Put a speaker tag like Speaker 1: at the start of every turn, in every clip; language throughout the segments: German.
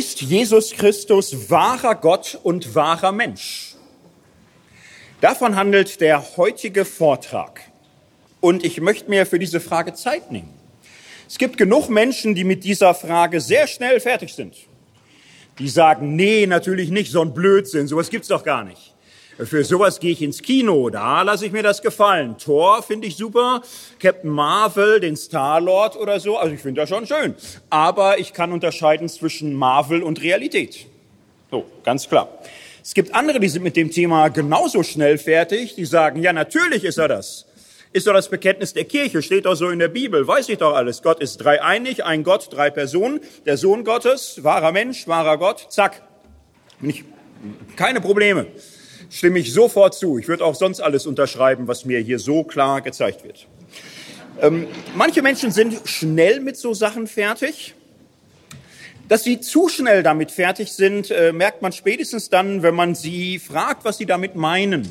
Speaker 1: Ist Jesus Christus wahrer Gott und wahrer Mensch? Davon handelt der heutige Vortrag. Und ich möchte mir für diese Frage Zeit nehmen. Es gibt genug Menschen, die mit dieser Frage sehr schnell fertig sind. Die sagen, nee, natürlich nicht, so ein Blödsinn, sowas gibt's doch gar nicht. Für sowas gehe ich ins Kino, da lasse ich mir das gefallen. Thor finde ich super, Captain Marvel, den Star-Lord oder so, also ich finde das schon schön. Aber ich kann unterscheiden zwischen Marvel und Realität. So, ganz klar. Es gibt andere, die sind mit dem Thema genauso schnell fertig, die sagen, ja, natürlich ist er das. Ist doch das Bekenntnis der Kirche, steht doch so in der Bibel, weiß ich doch alles. Gott ist dreieinig, ein Gott, drei Personen, der Sohn Gottes, wahrer Mensch, wahrer Gott, zack. Nicht, keine Probleme stimme ich sofort zu. Ich würde auch sonst alles unterschreiben, was mir hier so klar gezeigt wird. Ähm, manche Menschen sind schnell mit so Sachen fertig. Dass sie zu schnell damit fertig sind, äh, merkt man spätestens dann, wenn man sie fragt, was sie damit meinen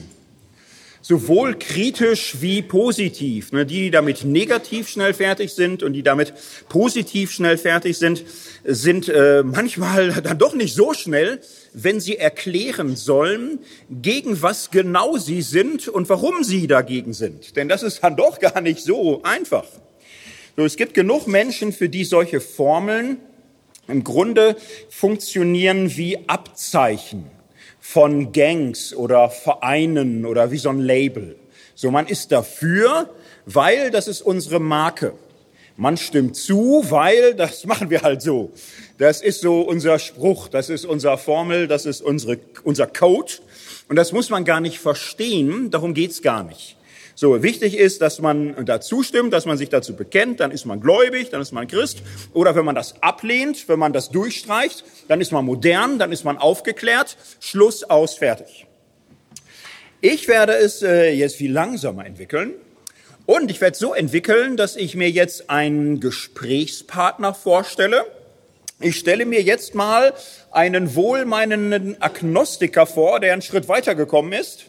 Speaker 1: sowohl kritisch wie positiv. Ne, die, die damit negativ schnell fertig sind und die damit positiv schnell fertig sind, sind äh, manchmal dann doch nicht so schnell, wenn sie erklären sollen, gegen was genau sie sind und warum sie dagegen sind. Denn das ist dann doch gar nicht so einfach. So, es gibt genug Menschen, für die solche Formeln im Grunde funktionieren wie Abzeichen von Gangs oder Vereinen oder wie so ein Label. So, man ist dafür, weil das ist unsere Marke. Man stimmt zu, weil das machen wir halt so. Das ist so unser Spruch, das ist unser Formel, das ist unsere, unser Code. Und das muss man gar nicht verstehen, darum geht's gar nicht. So, wichtig ist, dass man dazu stimmt, dass man sich dazu bekennt, dann ist man gläubig, dann ist man Christ. Oder wenn man das ablehnt, wenn man das durchstreicht, dann ist man modern, dann ist man aufgeklärt. Schluss, aus, fertig. Ich werde es äh, jetzt viel langsamer entwickeln. Und ich werde es so entwickeln, dass ich mir jetzt einen Gesprächspartner vorstelle. Ich stelle mir jetzt mal einen wohlmeinenden Agnostiker vor, der einen Schritt weitergekommen ist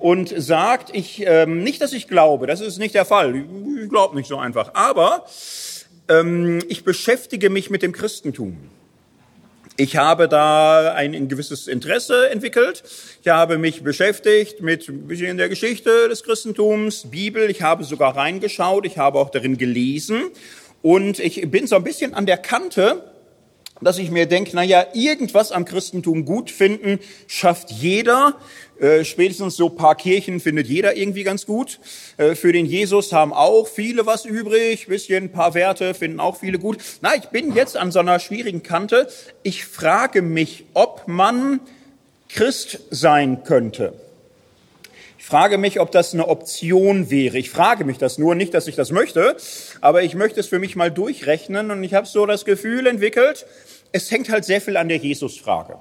Speaker 1: und sagt, ich ähm, nicht, dass ich glaube, das ist nicht der Fall, ich glaube nicht so einfach, aber ähm, ich beschäftige mich mit dem Christentum. Ich habe da ein, ein, gewisses Interesse entwickelt. Ich habe mich beschäftigt mit ein bisschen der Geschichte des Christentums, Bibel. Ich habe sogar reingeschaut. Ich habe auch darin gelesen. Und ich bin so ein bisschen an der Kante dass ich mir denke, na ja, irgendwas am Christentum gut finden schafft jeder. Äh, spätestens so paar Kirchen findet jeder irgendwie ganz gut. Äh, für den Jesus haben auch viele was übrig, bisschen paar Werte finden auch viele gut. Na, ich bin jetzt an so einer schwierigen Kante. Ich frage mich, ob man Christ sein könnte. Ich frage mich, ob das eine Option wäre. Ich frage mich das nur, nicht, dass ich das möchte, aber ich möchte es für mich mal durchrechnen und ich habe so das Gefühl entwickelt, es hängt halt sehr viel an der Jesus-Frage.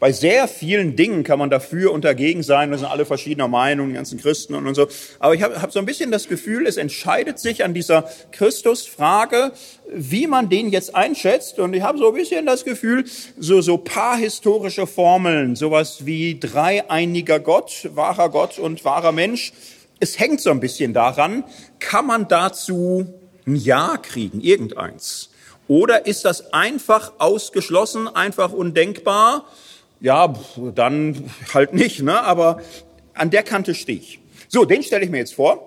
Speaker 1: Bei sehr vielen Dingen kann man dafür und dagegen sein, wir sind alle verschiedener Meinung, die ganzen Christen und, so. Aber ich habe hab so ein bisschen das Gefühl, es entscheidet sich an dieser Christus-Frage, wie man den jetzt einschätzt. Und ich habe so ein bisschen das Gefühl, so, so paar historische Formeln, sowas wie dreieiniger Gott, wahrer Gott und wahrer Mensch, es hängt so ein bisschen daran, kann man dazu ein Ja kriegen, irgendeins. Oder ist das einfach ausgeschlossen, einfach undenkbar? Ja, dann halt nicht, ne? aber an der Kante stehe ich. So, den stelle ich mir jetzt vor.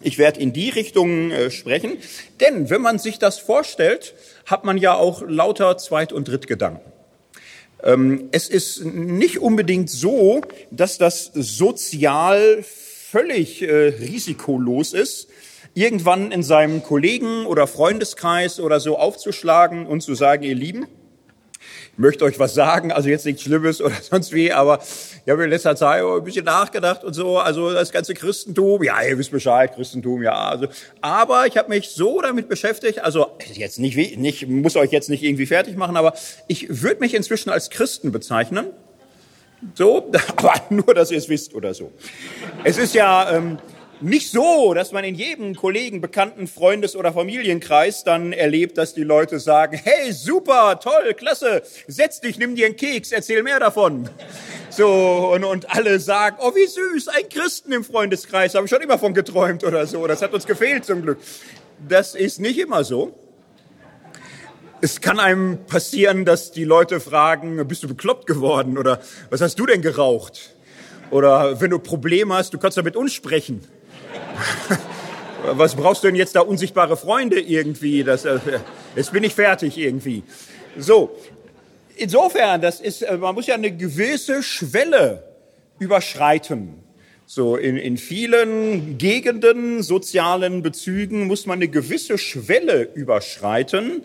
Speaker 1: Ich werde in die Richtung äh, sprechen, denn wenn man sich das vorstellt, hat man ja auch lauter Zweit- und Drittgedanken. Ähm, es ist nicht unbedingt so, dass das sozial völlig äh, risikolos ist, irgendwann in seinem Kollegen- oder Freundeskreis oder so aufzuschlagen und zu sagen, ihr Lieben, ich möchte euch was sagen, also jetzt nichts Schlimmes oder sonst wie, aber ich habe in letzter Zeit ein bisschen nachgedacht und so, also das ganze Christentum, ja, ihr wisst Bescheid, Christentum, ja, also, aber ich habe mich so damit beschäftigt, also jetzt nicht, nicht muss euch jetzt nicht irgendwie fertig machen, aber ich würde mich inzwischen als Christen bezeichnen, so, aber nur, dass ihr es wisst oder so. Es ist ja, ähm, nicht so, dass man in jedem Kollegen, Bekannten, Freundes- oder Familienkreis dann erlebt, dass die Leute sagen, hey, super, toll, klasse, setz dich, nimm dir einen Keks, erzähl mehr davon. So, und, und alle sagen, oh, wie süß, ein Christen im Freundeskreis, habe ich schon immer von geträumt oder so. Das hat uns gefehlt zum Glück. Das ist nicht immer so es kann einem passieren, dass die Leute fragen, bist du bekloppt geworden oder was hast du denn geraucht? Oder wenn du Probleme hast, du kannst doch mit uns sprechen. was brauchst du denn jetzt da unsichtbare Freunde irgendwie? Das, äh, jetzt bin ich fertig irgendwie. So, insofern, das ist, äh, man muss ja eine gewisse Schwelle überschreiten. So in, in vielen Gegenden, sozialen Bezügen muss man eine gewisse Schwelle überschreiten,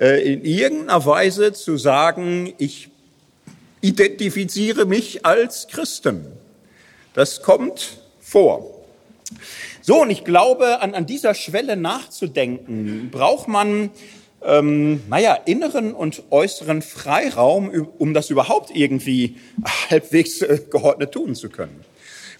Speaker 1: äh, in irgendeiner Weise zu sagen, ich identifiziere mich als Christen. Das kommt vor. So, und ich glaube, an, an dieser Schwelle nachzudenken, braucht man, ähm, naja, inneren und äußeren Freiraum, um das überhaupt irgendwie halbwegs äh, geordnet tun zu können.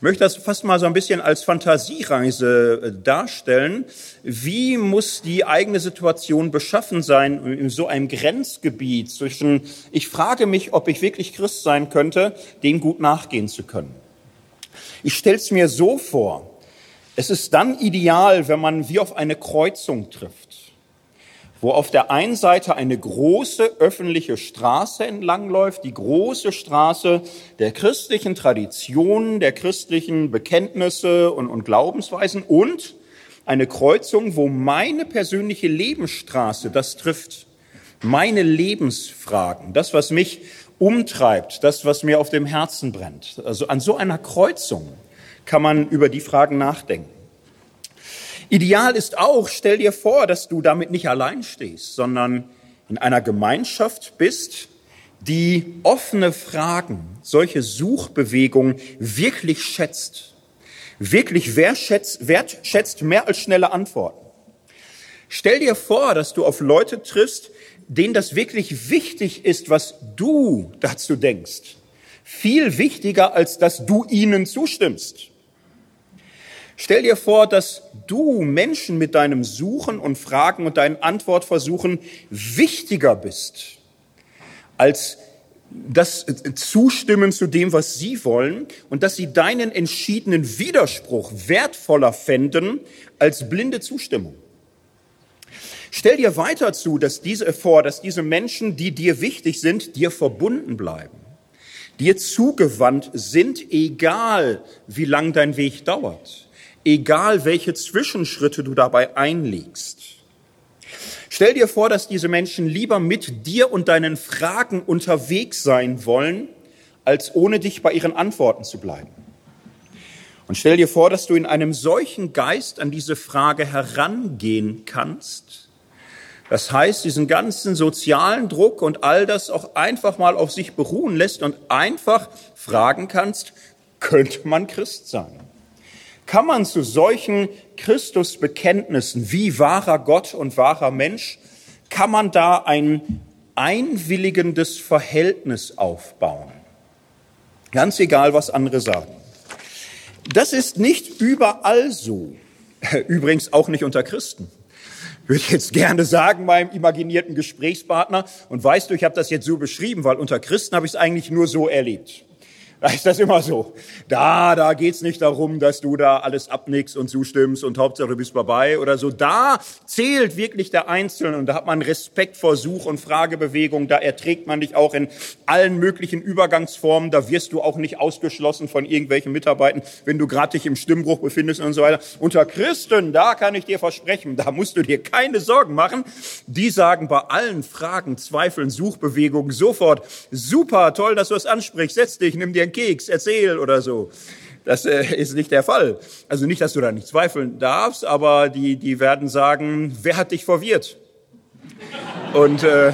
Speaker 1: Ich möchte das fast mal so ein bisschen als Fantasiereise äh, darstellen. Wie muss die eigene Situation beschaffen sein in so einem Grenzgebiet zwischen, ich frage mich, ob ich wirklich Christ sein könnte, dem gut nachgehen zu können. Ich stelle es mir so vor, es ist dann ideal, wenn man wie auf eine Kreuzung trifft, wo auf der einen Seite eine große öffentliche Straße entlangläuft, die große Straße der christlichen Traditionen, der christlichen Bekenntnisse und, und Glaubensweisen und eine Kreuzung, wo meine persönliche Lebensstraße das trifft, meine Lebensfragen, das, was mich umtreibt, das, was mir auf dem Herzen brennt. Also an so einer Kreuzung kann man über die Fragen nachdenken. Ideal ist auch, stell dir vor, dass du damit nicht allein stehst, sondern in einer Gemeinschaft bist, die offene Fragen, solche Suchbewegungen wirklich schätzt, wirklich wertschätzt, wertschätzt mehr als schnelle Antworten. Stell dir vor, dass du auf Leute triffst, denen das wirklich wichtig ist, was du dazu denkst. Viel wichtiger, als dass du ihnen zustimmst. Stell dir vor, dass du Menschen mit deinem Suchen und Fragen und deinen Antwortversuchen wichtiger bist als das Zustimmen zu dem, was sie wollen und dass sie deinen entschiedenen Widerspruch wertvoller fänden als blinde Zustimmung. Stell dir weiter zu, dass diese, vor, dass diese Menschen, die dir wichtig sind, dir verbunden bleiben, dir zugewandt sind, egal wie lang dein Weg dauert egal welche Zwischenschritte du dabei einlegst. Stell dir vor, dass diese Menschen lieber mit dir und deinen Fragen unterwegs sein wollen, als ohne dich bei ihren Antworten zu bleiben. Und stell dir vor, dass du in einem solchen Geist an diese Frage herangehen kannst. Das heißt, diesen ganzen sozialen Druck und all das auch einfach mal auf sich beruhen lässt und einfach fragen kannst, könnte man Christ sein? Kann man zu solchen Christusbekenntnissen wie wahrer Gott und wahrer Mensch, kann man da ein einwilligendes Verhältnis aufbauen. Ganz egal, was andere sagen. Das ist nicht überall so. Übrigens auch nicht unter Christen. Würde ich jetzt gerne sagen meinem imaginierten Gesprächspartner. Und weißt du, ich habe das jetzt so beschrieben, weil unter Christen habe ich es eigentlich nur so erlebt. Da ist das immer so. Da, da geht's nicht darum, dass du da alles abnickst und zustimmst und Hauptsache du bist vorbei oder so. Da zählt wirklich der Einzelne und da hat man Respekt vor Such- und Fragebewegung. Da erträgt man dich auch in allen möglichen Übergangsformen. Da wirst du auch nicht ausgeschlossen von irgendwelchen Mitarbeitern, wenn du gerade dich im Stimmbruch befindest und so weiter. Unter Christen, da kann ich dir versprechen, da musst du dir keine Sorgen machen. Die sagen bei allen Fragen, Zweifeln, Suchbewegungen sofort, super, toll, dass du es ansprichst, setz dich, nimm dir Keks, erzähl oder so. Das äh, ist nicht der Fall. Also nicht, dass du da nicht zweifeln darfst, aber die, die werden sagen, wer hat dich verwirrt? Und äh,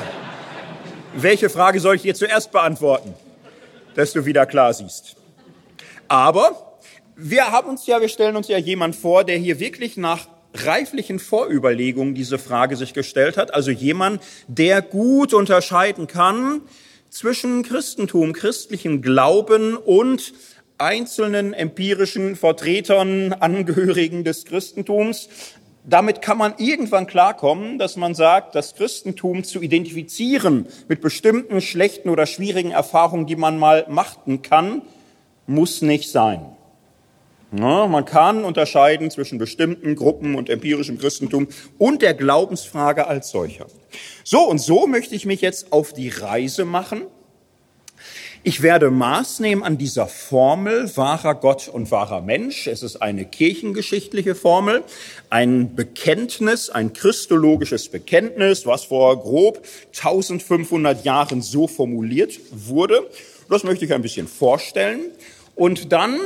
Speaker 1: welche Frage soll ich dir zuerst beantworten, dass du wieder klar siehst? Aber wir haben uns ja, wir stellen uns ja jemand vor, der hier wirklich nach reiflichen Vorüberlegungen diese Frage sich gestellt hat. Also jemand, der gut unterscheiden kann, zwischen Christentum, christlichem Glauben und einzelnen empirischen Vertretern, Angehörigen des Christentums. Damit kann man irgendwann klarkommen, dass man sagt, das Christentum zu identifizieren mit bestimmten schlechten oder schwierigen Erfahrungen, die man mal machten kann, muss nicht sein. Ja, man kann unterscheiden zwischen bestimmten Gruppen und empirischem Christentum und der Glaubensfrage als solcher. So und so möchte ich mich jetzt auf die Reise machen. Ich werde Maß nehmen an dieser Formel wahrer Gott und wahrer Mensch. Es ist eine kirchengeschichtliche Formel, ein Bekenntnis, ein christologisches Bekenntnis, was vor grob 1500 Jahren so formuliert wurde. Das möchte ich ein bisschen vorstellen. Und dann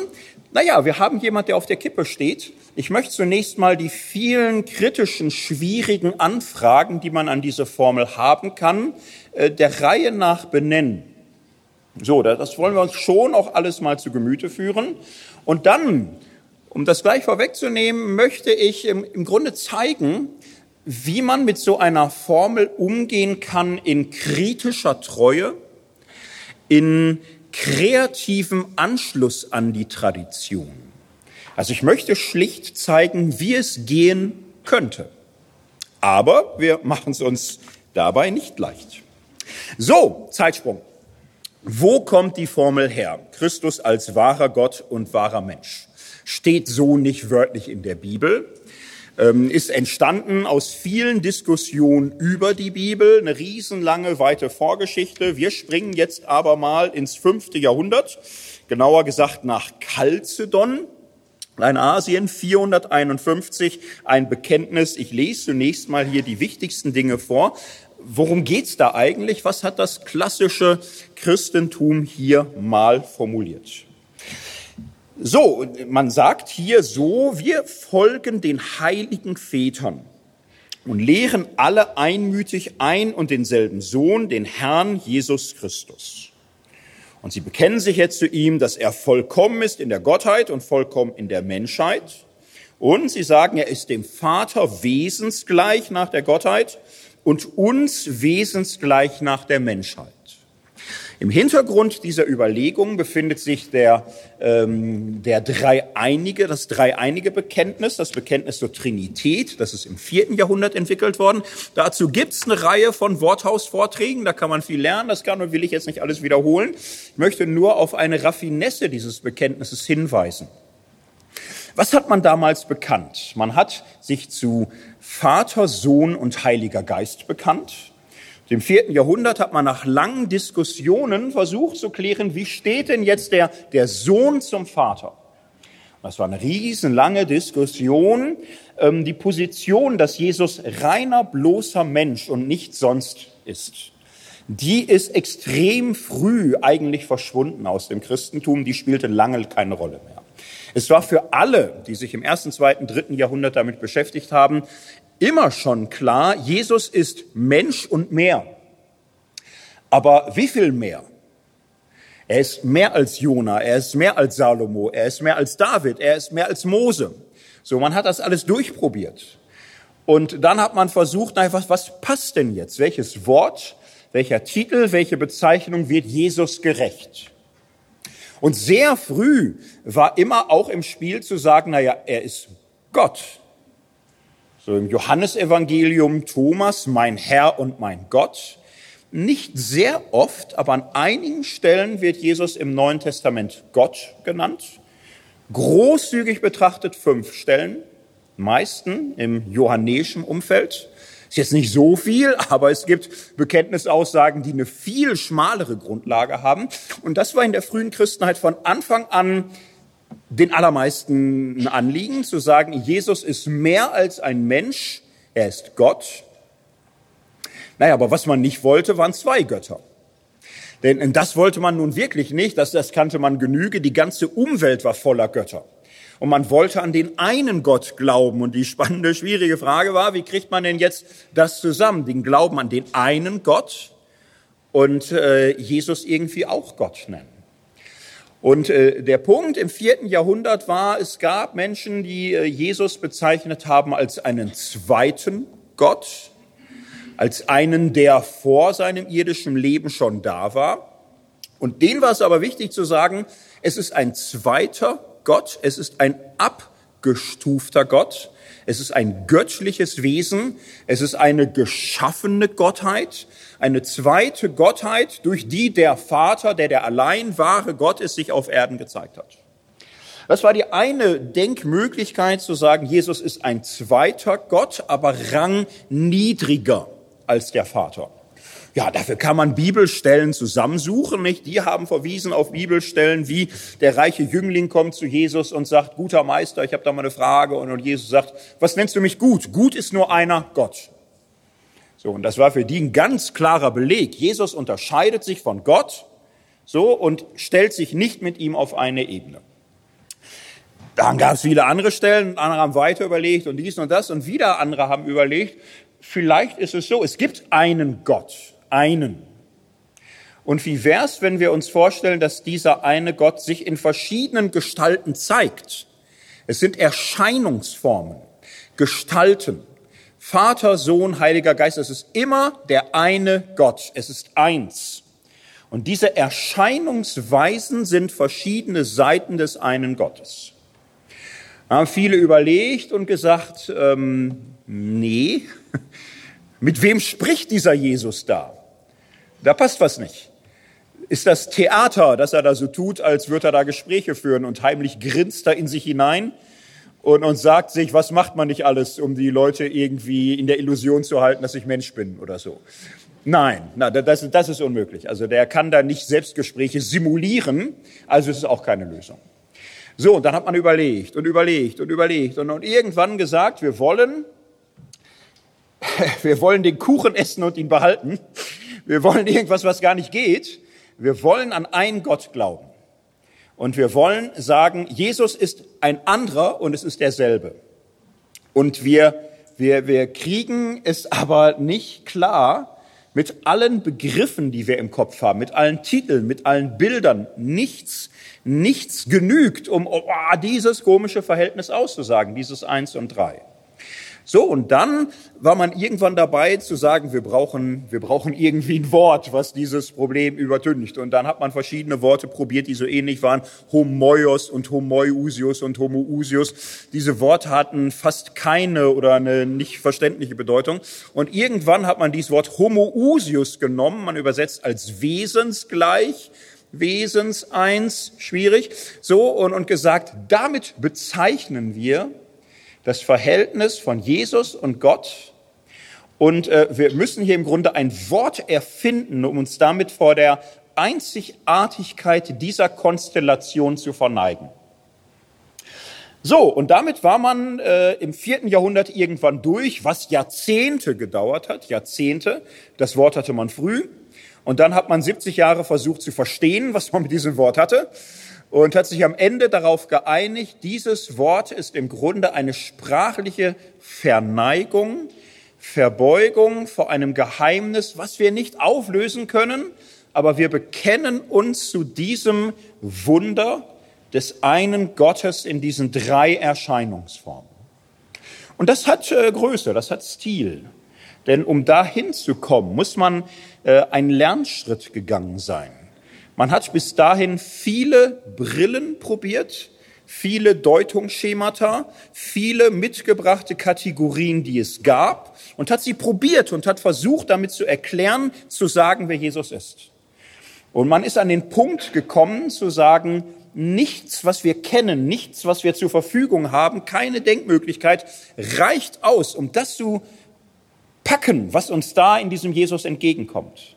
Speaker 1: naja, wir haben jemand, der auf der Kippe steht. Ich möchte zunächst mal die vielen kritischen, schwierigen Anfragen, die man an diese Formel haben kann, äh, der Reihe nach benennen. So, das wollen wir uns schon auch alles mal zu Gemüte führen. Und dann, um das gleich vorwegzunehmen, möchte ich im, im Grunde zeigen, wie man mit so einer Formel umgehen kann in kritischer Treue, in kreativen Anschluss an die Tradition. Also ich möchte schlicht zeigen, wie es gehen könnte. Aber wir machen es uns dabei nicht leicht. So, Zeitsprung. Wo kommt die Formel her? Christus als wahrer Gott und wahrer Mensch. Steht so nicht wörtlich in der Bibel. Ähm, ist entstanden aus vielen Diskussionen über die Bibel, eine riesenlange, weite Vorgeschichte. Wir springen jetzt aber mal ins fünfte Jahrhundert, genauer gesagt nach Chalcedon, Kleinasien 451, ein Bekenntnis. Ich lese zunächst mal hier die wichtigsten Dinge vor. Worum geht's da eigentlich? Was hat das klassische Christentum hier mal formuliert? So, man sagt hier so, wir folgen den heiligen Vätern und lehren alle einmütig ein und denselben Sohn, den Herrn Jesus Christus. Und sie bekennen sich jetzt zu ihm, dass er vollkommen ist in der Gottheit und vollkommen in der Menschheit. Und sie sagen, er ist dem Vater wesensgleich nach der Gottheit und uns wesensgleich nach der Menschheit. Im Hintergrund dieser Überlegungen befindet sich der, ähm, der Dreieinige, das Dreieinige Bekenntnis, das Bekenntnis zur Trinität. Das ist im vierten Jahrhundert entwickelt worden. Dazu gibt's eine Reihe von Worthausvorträgen, da kann man viel lernen. Das kann und will ich jetzt nicht alles wiederholen. Ich möchte nur auf eine Raffinesse dieses Bekenntnisses hinweisen. Was hat man damals bekannt? Man hat sich zu Vater, Sohn und Heiliger Geist bekannt. Im vierten Jahrhundert hat man nach langen Diskussionen versucht zu klären, wie steht denn jetzt der, der Sohn zum Vater? Das war eine riesenlange Diskussion. Ähm, die Position, dass Jesus reiner, bloßer Mensch und nicht sonst ist, die ist extrem früh eigentlich verschwunden aus dem Christentum. Die spielte lange keine Rolle mehr. Es war für alle, die sich im ersten, zweiten, dritten Jahrhundert damit beschäftigt haben, immer schon klar, Jesus ist Mensch und mehr. Aber wie viel mehr? Er ist mehr als Jona, er ist mehr als Salomo, er ist mehr als David, er ist mehr als Mose. So, man hat das alles durchprobiert. Und dann hat man versucht, na, was, was passt denn jetzt? Welches Wort, welcher Titel, welche Bezeichnung wird Jesus gerecht? Und sehr früh war immer auch im Spiel zu sagen, na ja, er ist Gott. So im Johannesevangelium Thomas, mein Herr und mein Gott. Nicht sehr oft, aber an einigen Stellen wird Jesus im Neuen Testament Gott genannt. Großzügig betrachtet fünf Stellen, meisten im johannäischen Umfeld. Ist jetzt nicht so viel, aber es gibt Bekenntnisaussagen, die eine viel schmalere Grundlage haben. Und das war in der frühen Christenheit von Anfang an den allermeisten Anliegen, zu sagen, Jesus ist mehr als ein Mensch, er ist Gott. Naja, aber was man nicht wollte, waren zwei Götter. Denn das wollte man nun wirklich nicht, das, das kannte man genüge, die ganze Umwelt war voller Götter. Und man wollte an den einen Gott glauben. Und die spannende, schwierige Frage war, wie kriegt man denn jetzt das zusammen? Den Glauben an den einen Gott und äh, Jesus irgendwie auch Gott nennen. Und äh, der Punkt im vierten Jahrhundert war, es gab Menschen, die äh, Jesus bezeichnet haben als einen zweiten Gott, als einen, der vor seinem irdischen Leben schon da war. Und denen war es aber wichtig zu sagen, es ist ein zweiter Gott, es ist ein abgestufter Gott, es ist ein göttliches Wesen, es ist eine geschaffene Gottheit, eine zweite Gottheit, durch die der Vater, der der allein wahre Gott ist, sich auf Erden gezeigt hat. Das war die eine Denkmöglichkeit zu sagen, Jesus ist ein zweiter Gott, aber rangniedriger als der Vater. Ja, dafür kann man Bibelstellen zusammensuchen, nicht? Die haben verwiesen auf Bibelstellen, wie der reiche Jüngling kommt zu Jesus und sagt, guter Meister, ich habe da mal eine Frage. Und Jesus sagt, was nennst du mich gut? Gut ist nur einer, Gott. So, und das war für die ein ganz klarer Beleg. Jesus unterscheidet sich von Gott, so, und stellt sich nicht mit ihm auf eine Ebene. Dann gab es viele andere Stellen, andere haben weiter überlegt und dies und das und wieder andere haben überlegt, vielleicht ist es so, es gibt einen Gott, einen. Und wie wär's, wenn wir uns vorstellen, dass dieser eine Gott sich in verschiedenen Gestalten zeigt? Es sind Erscheinungsformen, Gestalten. Vater, Sohn, Heiliger Geist, es ist immer der eine Gott. Es ist eins. Und diese Erscheinungsweisen sind verschiedene Seiten des einen Gottes. Da haben viele überlegt und gesagt, ähm, nee, mit wem spricht dieser Jesus da? Da passt was nicht. Ist das Theater, dass er da so tut, als würde er da Gespräche führen und heimlich grinst er in sich hinein und, und sagt sich, was macht man nicht alles, um die Leute irgendwie in der Illusion zu halten, dass ich Mensch bin oder so. Nein, na, das, das ist unmöglich. Also der kann da nicht Selbstgespräche simulieren, also ist es auch keine Lösung. So, und dann hat man überlegt und überlegt und überlegt und, und irgendwann gesagt, wir wollen, wir wollen den Kuchen essen und ihn behalten. Wir wollen irgendwas, was gar nicht geht. Wir wollen an einen Gott glauben. Und wir wollen sagen, Jesus ist ein anderer und es ist derselbe. Und wir, wir, wir kriegen es aber nicht klar mit allen Begriffen, die wir im Kopf haben, mit allen Titeln, mit allen Bildern. Nichts nichts genügt, um oh, dieses komische Verhältnis auszusagen, dieses Eins und Drei. So, und dann war man irgendwann dabei zu sagen, wir brauchen, wir brauchen irgendwie ein Wort, was dieses Problem übertüncht. Und dann hat man verschiedene Worte probiert, die so ähnlich waren. Homoios und Homoiusius und Homoousius. Diese Worte hatten fast keine oder eine nicht verständliche Bedeutung. Und irgendwann hat man dieses Wort Homoousius genommen, man übersetzt als wesensgleich Wesens eins, schwierig, so und, und gesagt, damit bezeichnen wir das Verhältnis von Jesus und Gott. Und äh, wir müssen hier im Grunde ein Wort erfinden, um uns damit vor der Einzigartigkeit dieser Konstellation zu verneigen. So, und damit war man äh, im vierten Jahrhundert irgendwann durch, was Jahrzehnte gedauert hat. Jahrzehnte. Das Wort hatte man früh. Und dann hat man 70 Jahre versucht zu verstehen, was man mit diesem Wort hatte und hat sich am Ende darauf geeinigt, dieses Wort ist im Grunde eine sprachliche Verneigung, Verbeugung vor einem Geheimnis, was wir nicht auflösen können, aber wir bekennen uns zu diesem Wunder des einen Gottes in diesen drei Erscheinungsformen. Und das hat äh, Größe, das hat Stil. Denn um dahin zu kommen, muss man äh, einen Lernschritt gegangen sein. Man hat bis dahin viele Brillen probiert, viele Deutungsschemata, viele mitgebrachte Kategorien, die es gab, und hat sie probiert und hat versucht, damit zu erklären, zu sagen, wer Jesus ist. Und man ist an den Punkt gekommen, zu sagen, nichts, was wir kennen, nichts, was wir zur Verfügung haben, keine Denkmöglichkeit reicht aus, um das zu packen, was uns da in diesem Jesus entgegenkommt.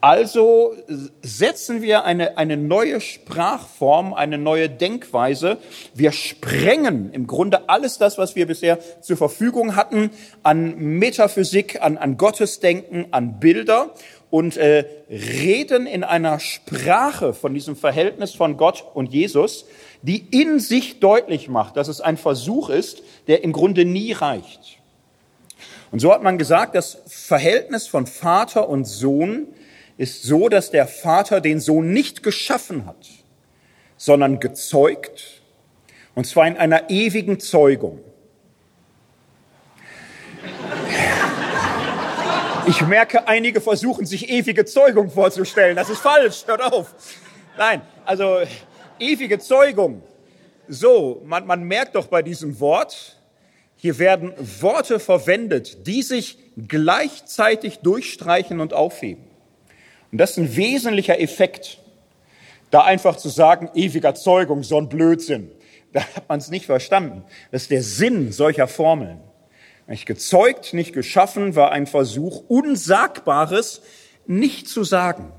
Speaker 1: Also setzen wir eine, eine neue Sprachform, eine neue Denkweise. Wir sprengen im Grunde alles das, was wir bisher zur Verfügung hatten, an Metaphysik, an, an Gottesdenken, an Bilder und äh, reden in einer Sprache von diesem Verhältnis von Gott und Jesus, die in sich deutlich macht, dass es ein Versuch ist, der im Grunde nie reicht. Und so hat man gesagt, das Verhältnis von Vater und Sohn ist so, dass der Vater den Sohn nicht geschaffen hat, sondern gezeugt, und zwar in einer ewigen Zeugung. Ich merke, einige versuchen sich ewige Zeugung vorzustellen. Das ist falsch, hört auf. Nein, also ewige Zeugung. So, man, man merkt doch bei diesem Wort, hier werden Worte verwendet, die sich gleichzeitig durchstreichen und aufheben. Und das ist ein wesentlicher Effekt, da einfach zu sagen, ewiger Zeugung, so ein Blödsinn. Da hat man es nicht verstanden. Das ist der Sinn solcher Formeln. Nicht gezeugt, nicht geschaffen, war ein Versuch, Unsagbares nicht zu sagen,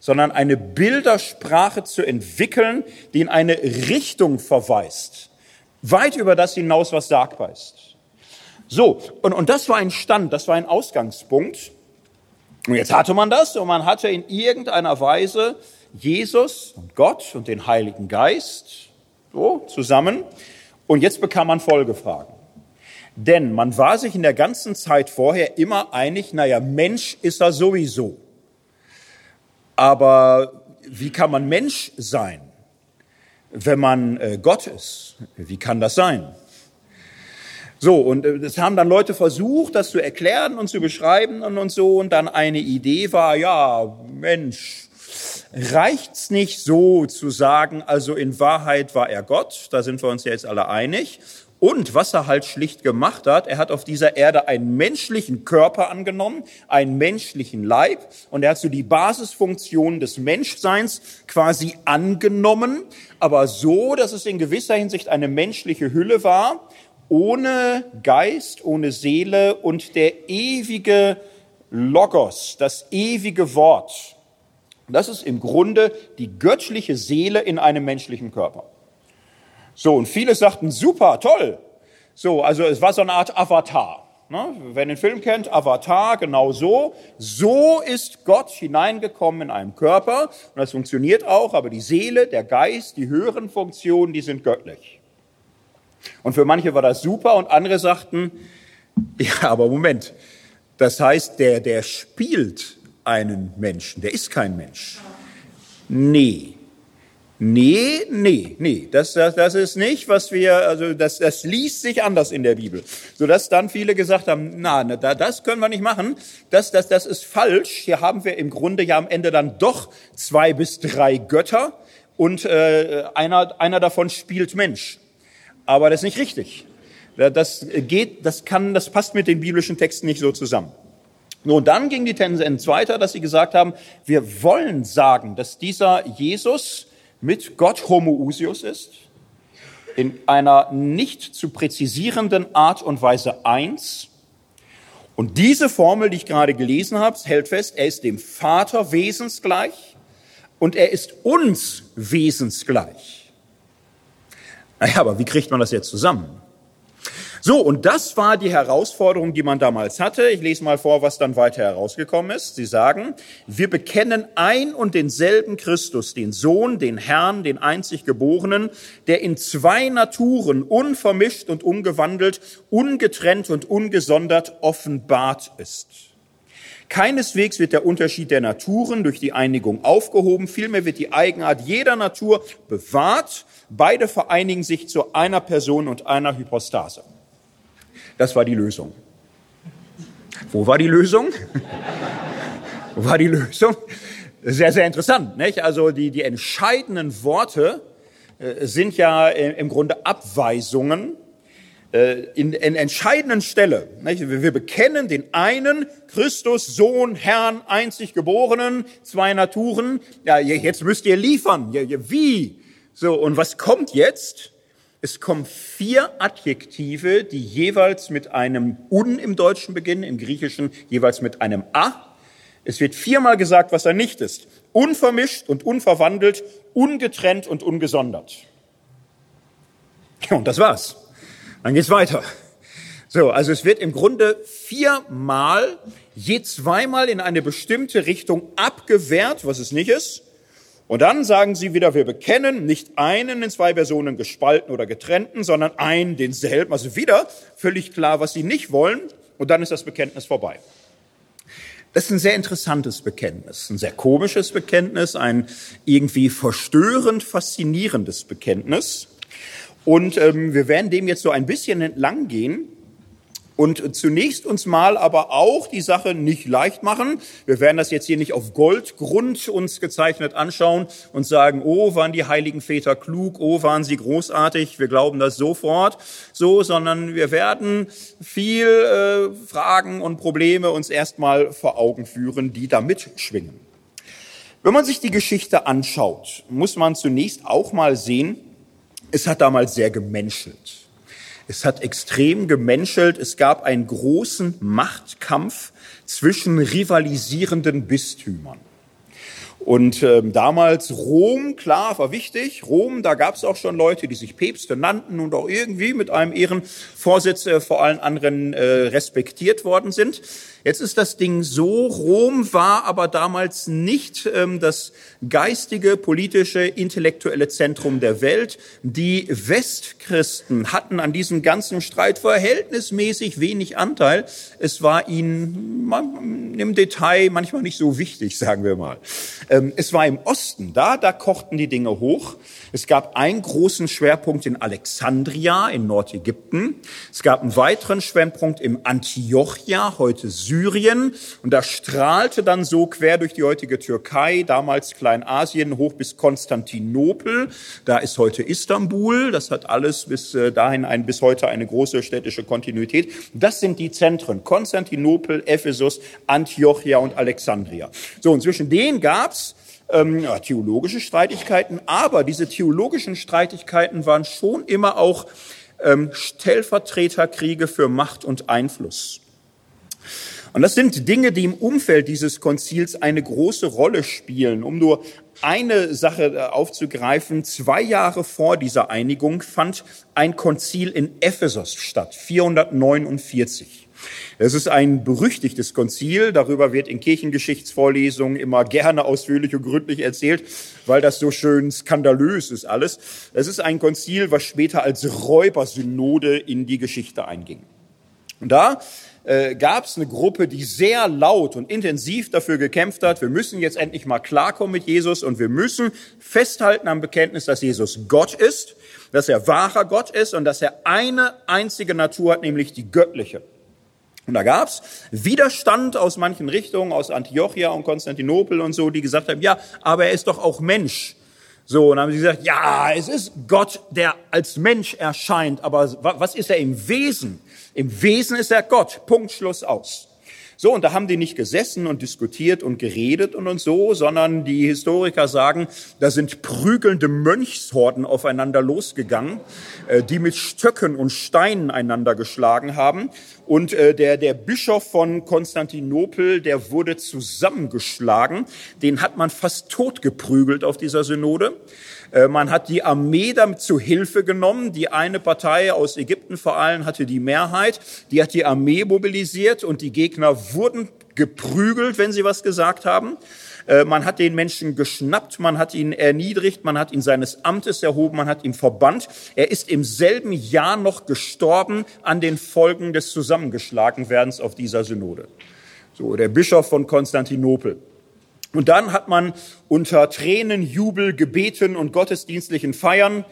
Speaker 1: sondern eine Bildersprache zu entwickeln, die in eine Richtung verweist. Weit über das hinaus, was sagbar ist. So, und, und das war ein Stand, das war ein Ausgangspunkt. Und jetzt hatte man das und man hatte in irgendeiner Weise Jesus und Gott und den Heiligen Geist so zusammen. Und jetzt bekam man Folgefragen. Denn man war sich in der ganzen Zeit vorher immer einig, naja, Mensch ist er sowieso. Aber wie kann man Mensch sein, wenn man äh, Gott ist? Wie kann das sein? So, und es äh, haben dann Leute versucht, das zu erklären und zu beschreiben und, und so. Und dann eine Idee war, ja, Mensch, reicht's nicht so zu sagen, also in Wahrheit war er Gott, da sind wir uns ja jetzt alle einig. Und was er halt schlicht gemacht hat, er hat auf dieser Erde einen menschlichen Körper angenommen, einen menschlichen Leib und er hat so die Basisfunktion des Menschseins quasi angenommen, aber so, dass es in gewisser Hinsicht eine menschliche Hülle war, ohne Geist, ohne Seele und der ewige Logos, das ewige Wort. Das ist im Grunde die göttliche Seele in einem menschlichen Körper. So, und viele sagten, super, toll. So, also es war so eine Art Avatar. Ne? Wer den Film kennt, Avatar, genau so. So ist Gott hineingekommen in einem Körper. Und das funktioniert auch, aber die Seele, der Geist, die höheren Funktionen, die sind göttlich. Und für manche war das super und andere sagten, ja, aber Moment, das heißt, der, der spielt einen Menschen, der ist kein Mensch. Nee, Nee, nee, nee, das, das, das ist nicht, was wir, also das, das liest sich anders in der Bibel. Sodass dann viele gesagt haben, na, na das können wir nicht machen, das, das, das ist falsch. Hier haben wir im Grunde ja am Ende dann doch zwei bis drei Götter und äh, einer, einer davon spielt Mensch. Aber das ist nicht richtig. Das geht, das kann, das passt mit den biblischen Texten nicht so zusammen. Nun, dann ging die Tendenz weiter, dass sie gesagt haben, wir wollen sagen, dass dieser Jesus, mit Gott homoousios ist, in einer nicht zu präzisierenden Art und Weise eins. Und diese Formel, die ich gerade gelesen habe, hält fest, er ist dem Vater wesensgleich und er ist uns wesensgleich. Naja, aber wie kriegt man das jetzt zusammen? So, und das war die Herausforderung, die man damals hatte. Ich lese mal vor, was dann weiter herausgekommen ist. Sie sagen, wir bekennen ein und denselben Christus, den Sohn, den Herrn, den einzig Geborenen, der in zwei Naturen unvermischt und ungewandelt, ungetrennt und ungesondert offenbart ist. Keineswegs wird der Unterschied der Naturen durch die Einigung aufgehoben, vielmehr wird die Eigenart jeder Natur bewahrt. Beide vereinigen sich zu einer Person und einer Hypostase. Das war die Lösung. Wo war die Lösung? Wo war die Lösung? Sehr, sehr interessant. Nicht? Also die, die entscheidenden Worte äh, sind ja äh, im Grunde Abweisungen äh, in, in entscheidenden Stelle. Nicht? Wir bekennen den einen Christus, Sohn, Herrn, einzig Geborenen, zwei Naturen. Ja, jetzt müsst ihr liefern. Wie? So, und was kommt jetzt? Es kommen vier Adjektive, die jeweils mit einem un im Deutschen beginnen, im Griechischen jeweils mit einem a. Es wird viermal gesagt, was er nicht ist. Unvermischt und unverwandelt, ungetrennt und ungesondert. Und das war's. Dann geht's weiter. So, also es wird im Grunde viermal, je zweimal in eine bestimmte Richtung abgewehrt, was es nicht ist. Und dann sagen sie wieder, wir bekennen nicht einen in zwei Personen gespalten oder getrennten, sondern einen denselben. Also wieder völlig klar, was sie nicht wollen. Und dann ist das Bekenntnis vorbei. Das ist ein sehr interessantes Bekenntnis, ein sehr komisches Bekenntnis, ein irgendwie verstörend faszinierendes Bekenntnis. Und ähm, wir werden dem jetzt so ein bisschen entlang gehen und zunächst uns mal aber auch die Sache nicht leicht machen. Wir werden das jetzt hier nicht auf Goldgrund uns gezeichnet anschauen und sagen, oh, waren die heiligen Väter klug, oh, waren sie großartig, wir glauben das sofort, so, sondern wir werden viel äh, Fragen und Probleme uns erstmal vor Augen führen, die da mitschwingen. Wenn man sich die Geschichte anschaut, muss man zunächst auch mal sehen, Es hat damals sehr gemenschelt. Es hat extrem gemenschelt. Es gab einen großen Machtkampf zwischen rivalisierenden Bistümern. Und ähm, damals Rom, klar, war wichtig. Rom, da gab es auch schon Leute, die sich Päpste nannten und auch irgendwie mit einem Ehrenvorsitz äh, vor allen anderen äh, respektiert worden sind. Jetzt ist das Ding so, Rom war aber damals nicht ähm, das geistige, politische, intellektuelle Zentrum der Welt. Die Westchristen hatten an diesem ganzen Streit verhältnismäßig wenig Anteil. Es war ihnen im Detail manchmal nicht so wichtig, sagen wir mal. Ähm, es war im Osten, da, da kochten die Dinge hoch. Es gab einen großen Schwerpunkt in Alexandria in Nordägypten. Es gab einen weiteren Schwerpunkt im Antiochia, heute Syrien. Und da strahlte dann so quer durch die heutige Türkei, damals Kleinasien, hoch bis Konstantinopel. Da ist heute Istanbul. Das hat alles bis äh, dahin ein, bis heute eine große städtische Kontinuität. Das sind die Zentren. Konstantinopel, Ephesus, Antiochia und Alexandria. So, und zwischen denen gab's ähm, theologische Streitigkeiten, aber diese theologischen Streitigkeiten waren schon immer auch ähm, Stellvertreterkriege für Macht und Einfluss. Und das sind Dinge, die im Umfeld dieses Konzils eine große Rolle spielen. Um nur eine Sache äh, aufzugreifen, zwei Jahre vor dieser Einigung fand ein Konzil in Ephesus statt, 449. Es ist ein berüchtigtes Konzil, darüber wird in Kirchengeschichtsvorlesungen immer gerne ausführlich und gründlich erzählt, weil das so schön skandalös ist alles. Es ist ein Konzil, was später als Räubersynode in die Geschichte einging. Und da äh, gab es eine Gruppe, die sehr laut und intensiv dafür gekämpft hat, wir müssen jetzt endlich mal klarkommen mit Jesus und wir müssen festhalten am Bekenntnis, dass Jesus Gott ist, dass er wahrer Gott ist und dass er eine einzige Natur hat, nämlich die göttliche. Und da gab's Widerstand aus manchen Richtungen, aus Antiochia und Konstantinopel und so, die gesagt haben, ja, aber er ist doch auch Mensch. So, und dann haben sie gesagt, ja, es ist Gott, der als Mensch erscheint, aber was ist er im Wesen? Im Wesen ist er Gott. Punkt, Schluss aus. So, und da haben die nicht gesessen und diskutiert und geredet und, und so, sondern die Historiker sagen, da sind prügelnde Mönchshorden aufeinander losgegangen, äh, die mit Stöcken und Steinen einander geschlagen haben. Und äh, der, der Bischof von Konstantinopel, der wurde zusammengeschlagen. Den hat man fast totgeprügelt auf dieser Synode. Äh, man hat die Armee damit zu Hilfe genommen. Die eine Partei aus Ägypten vor allem hatte die Mehrheit. Die hat die Armee mobilisiert und die Gegner wurden geprügelt, wenn sie was gesagt haben. Äh, man hat den Menschen geschnappt, man hat ihn erniedrigt, man hat ihn seines Amtes erhoben, man hat ihn verbannt. Er ist im selben Jahr noch gestorben an den Folgen des Zusammengeschlagenwerdens auf dieser Synode. So, der Bischof von Konstantinopel. Und dann hat man unter Tränen, Jubel, Gebeten und gottesdienstlichen Feiern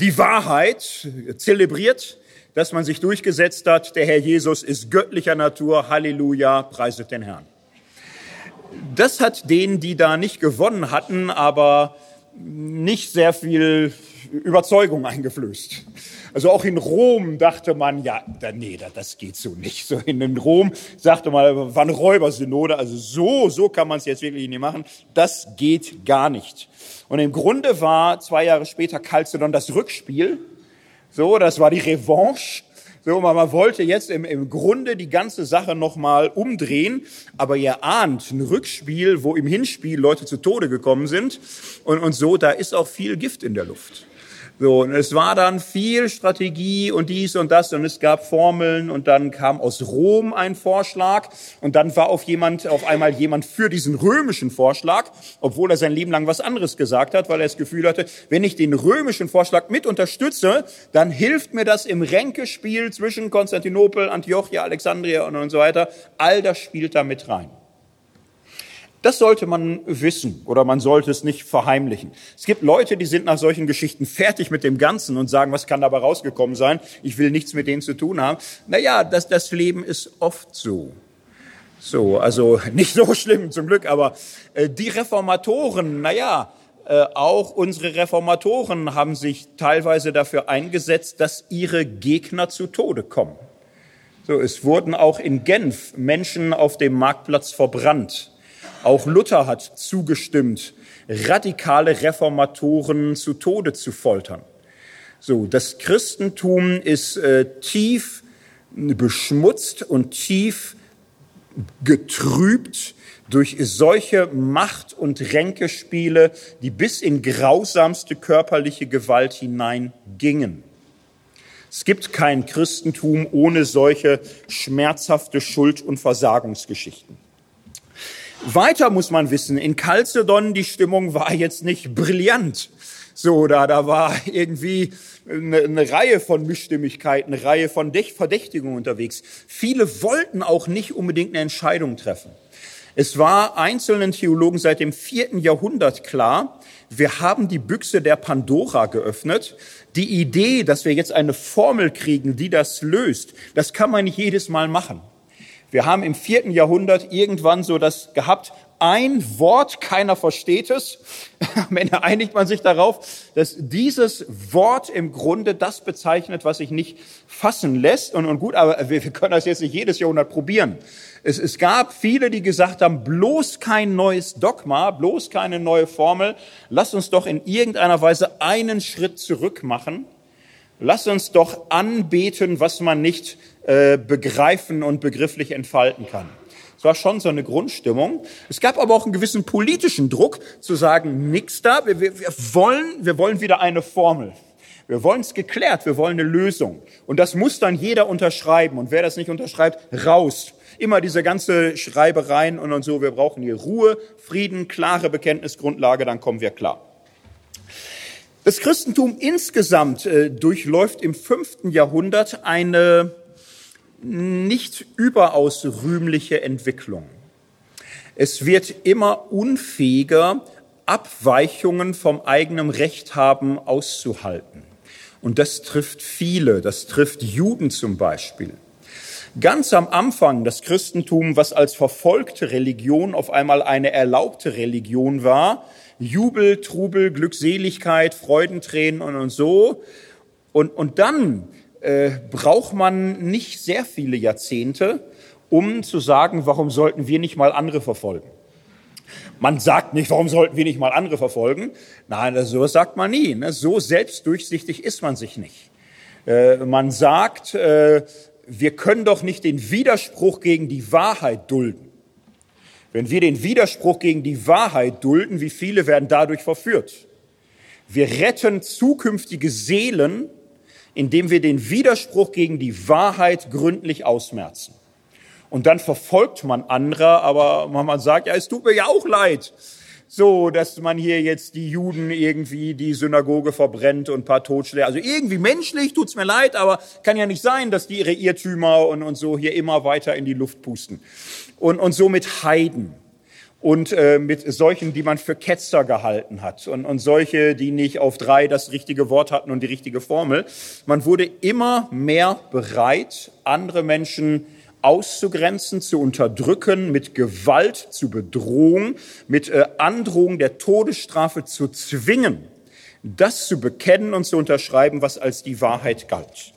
Speaker 1: die Wahrheit zelebriert, dass man sich durchgesetzt hat, der Herr Jesus ist göttlicher Natur, Halleluja, preiset den Herrn. Das hat denen, die da nicht gewonnen hatten, aber nicht sehr viel Überzeugung eingeflößt. Also auch in Rom dachte man, ja, nee, da, das geht so nicht. So in Rom sagte man, war eine Räubersynode, also so, so kann man es jetzt wirklich nicht machen. Das geht gar nicht. Und im Grunde war zwei Jahre später Chalcedon das Rückspiel. So, das war die Revanche. So, man wollte jetzt im, im Grunde die ganze Sache nochmal umdrehen, aber ihr ahnt, ein Rückspiel, wo im Hinspiel Leute zu Tode gekommen sind und, und so, da ist auch viel Gift in der Luft. So, und es war dann viel Strategie und dies und das und es gab Formeln und dann kam aus Rom ein Vorschlag und dann war auf jemand, auf einmal jemand für diesen römischen Vorschlag, obwohl er sein Leben lang was anderes gesagt hat, weil er das Gefühl hatte, wenn ich den römischen Vorschlag mit unterstütze, dann hilft mir das im Ränkespiel zwischen Konstantinopel, Antiochia, Alexandria und, und so weiter. All das spielt da mit rein. Das sollte man wissen oder man sollte es nicht verheimlichen. Es gibt Leute, die sind nach solchen Geschichten fertig mit dem Ganzen und sagen, was kann dabei rausgekommen sein? Ich will nichts mit denen zu tun haben. Naja, das, das Leben ist oft so. So, also nicht so schlimm zum Glück, aber äh, die Reformatoren, naja, äh, auch unsere Reformatoren haben sich teilweise dafür eingesetzt, dass ihre Gegner zu Tode kommen. So, es wurden auch in Genf Menschen auf dem Marktplatz verbrannt auch Luther hat zugestimmt, radikale Reformatoren zu Tode zu foltern. So, das Christentum ist äh, tief beschmutzt und tief getrübt durch solche Macht- und Ränkespiele, die bis in grausamste körperliche Gewalt hineingingen. Es gibt kein Christentum ohne solche schmerzhafte Schuld- und Versagungsgeschichten. Weiter muss man wissen, in Chalcedon die Stimmung war jetzt nicht brillant. So, da, da war irgendwie eine, eine Reihe von Mischstimmigkeiten, eine Reihe von Verdächtigungen unterwegs. Viele wollten auch nicht unbedingt eine Entscheidung treffen. Es war einzelnen Theologen seit dem vierten Jahrhundert klar, wir haben die Büchse der Pandora geöffnet. Die Idee, dass wir jetzt eine Formel kriegen, die das löst, das kann man nicht jedes Mal machen. Wir haben im vierten Jahrhundert irgendwann so das gehabt, ein Wort, keiner versteht es. Am Ende einigt man sich darauf, dass dieses Wort im Grunde das bezeichnet, was sich nicht fassen lässt. Und, und gut, aber wir, wir können das jetzt nicht jedes Jahrhundert probieren. Es, es gab viele, die gesagt haben, bloß kein neues Dogma, bloß keine neue Formel. Lass uns doch in irgendeiner Weise einen Schritt zurück machen. Lass uns doch anbeten, was man nicht äh, begreifen und begrifflich entfalten kann. Es war schon so eine Grundstimmung. Es gab aber auch einen gewissen politischen Druck zu sagen, nix da, wir, wir, wir wollen, wir wollen wieder eine Formel. Wir wollen es geklärt, wir wollen eine Lösung. Und das muss dann jeder unterschreiben. Und wer das nicht unterschreibt, raus. Immer diese ganze Schreibereien und, und so. Wir brauchen hier Ruhe, Frieden, klare Bekenntnisgrundlage, dann kommen wir klar. Das Christentum insgesamt äh, durchläuft im fünften Jahrhundert eine nicht überaus rühmliche Entwicklung. Es wird immer unfähiger, Abweichungen vom eigenen Recht haben auszuhalten. Und das trifft viele, das trifft Juden zum Beispiel. Ganz am Anfang das Christentum, was als verfolgte Religion auf einmal eine erlaubte Religion war, Jubel, Trubel, Glückseligkeit, Freudentränen und, und so. Und, und dann äh, braucht man nicht sehr viele Jahrzehnte, um zu sagen, warum sollten wir nicht mal andere verfolgen. Man sagt nicht, warum sollten wir nicht mal andere verfolgen? Nein, so sagt man nie. Ne? So selbstdurchsichtig ist man sich nicht. Äh, man sagt, äh, wir können doch nicht den Widerspruch gegen die Wahrheit dulden. Wenn wir den Widerspruch gegen die Wahrheit dulden, wie viele werden dadurch verführt? Wir retten zukünftige Seelen indem wir den Widerspruch gegen die Wahrheit gründlich ausmerzen. Und dann verfolgt man andere, aber man sagt, ja, es tut mir ja auch leid. So, dass man hier jetzt die Juden irgendwie die Synagoge verbrennt und ein paar Totschläge. Also irgendwie menschlich tut's mir leid, aber kann ja nicht sein, dass die ihre Irrtümer und, und so hier immer weiter in die Luft pusten. Und, und so mit Heiden und äh, mit solchen, die man für Ketzer gehalten hat und, und solche, die nicht auf drei das richtige Wort hatten und die richtige Formel. Man wurde immer mehr bereit, andere Menschen auszugrenzen, zu unterdrücken, mit Gewalt zu bedrohen, mit äh, Androhung der Todesstrafe zu zwingen, das zu bekennen und zu unterschreiben, was als die Wahrheit galt.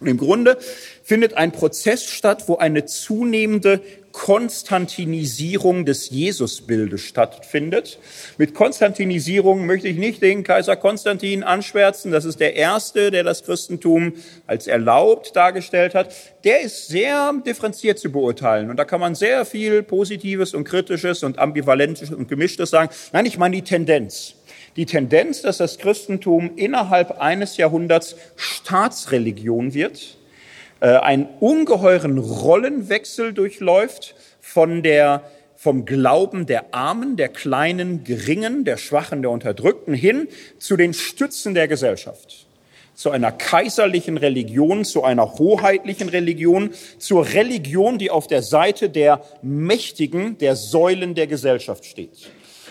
Speaker 1: Und im Grunde findet ein Prozess statt, wo eine zunehmende Konstantinisierung des Jesusbildes stattfindet. Mit Konstantinisierung möchte ich nicht den Kaiser Konstantin anschwärzen. Das ist der erste, der das Christentum als erlaubt dargestellt hat. Der ist sehr differenziert zu beurteilen. Und da kann man sehr viel Positives und Kritisches und Ambivalentes und Gemischtes sagen. Nein, ich meine die Tendenz die Tendenz, dass das Christentum innerhalb eines Jahrhunderts Staatsreligion wird, äh, einen ungeheuren Rollenwechsel durchläuft von der vom Glauben der Armen, der Kleinen, Geringen, der Schwachen, der Unterdrückten hin zu den Stützen der Gesellschaft. Zu einer kaiserlichen Religion, zu einer hoheitlichen Religion, zur Religion, die auf der Seite der Mächtigen, der Säulen der Gesellschaft steht.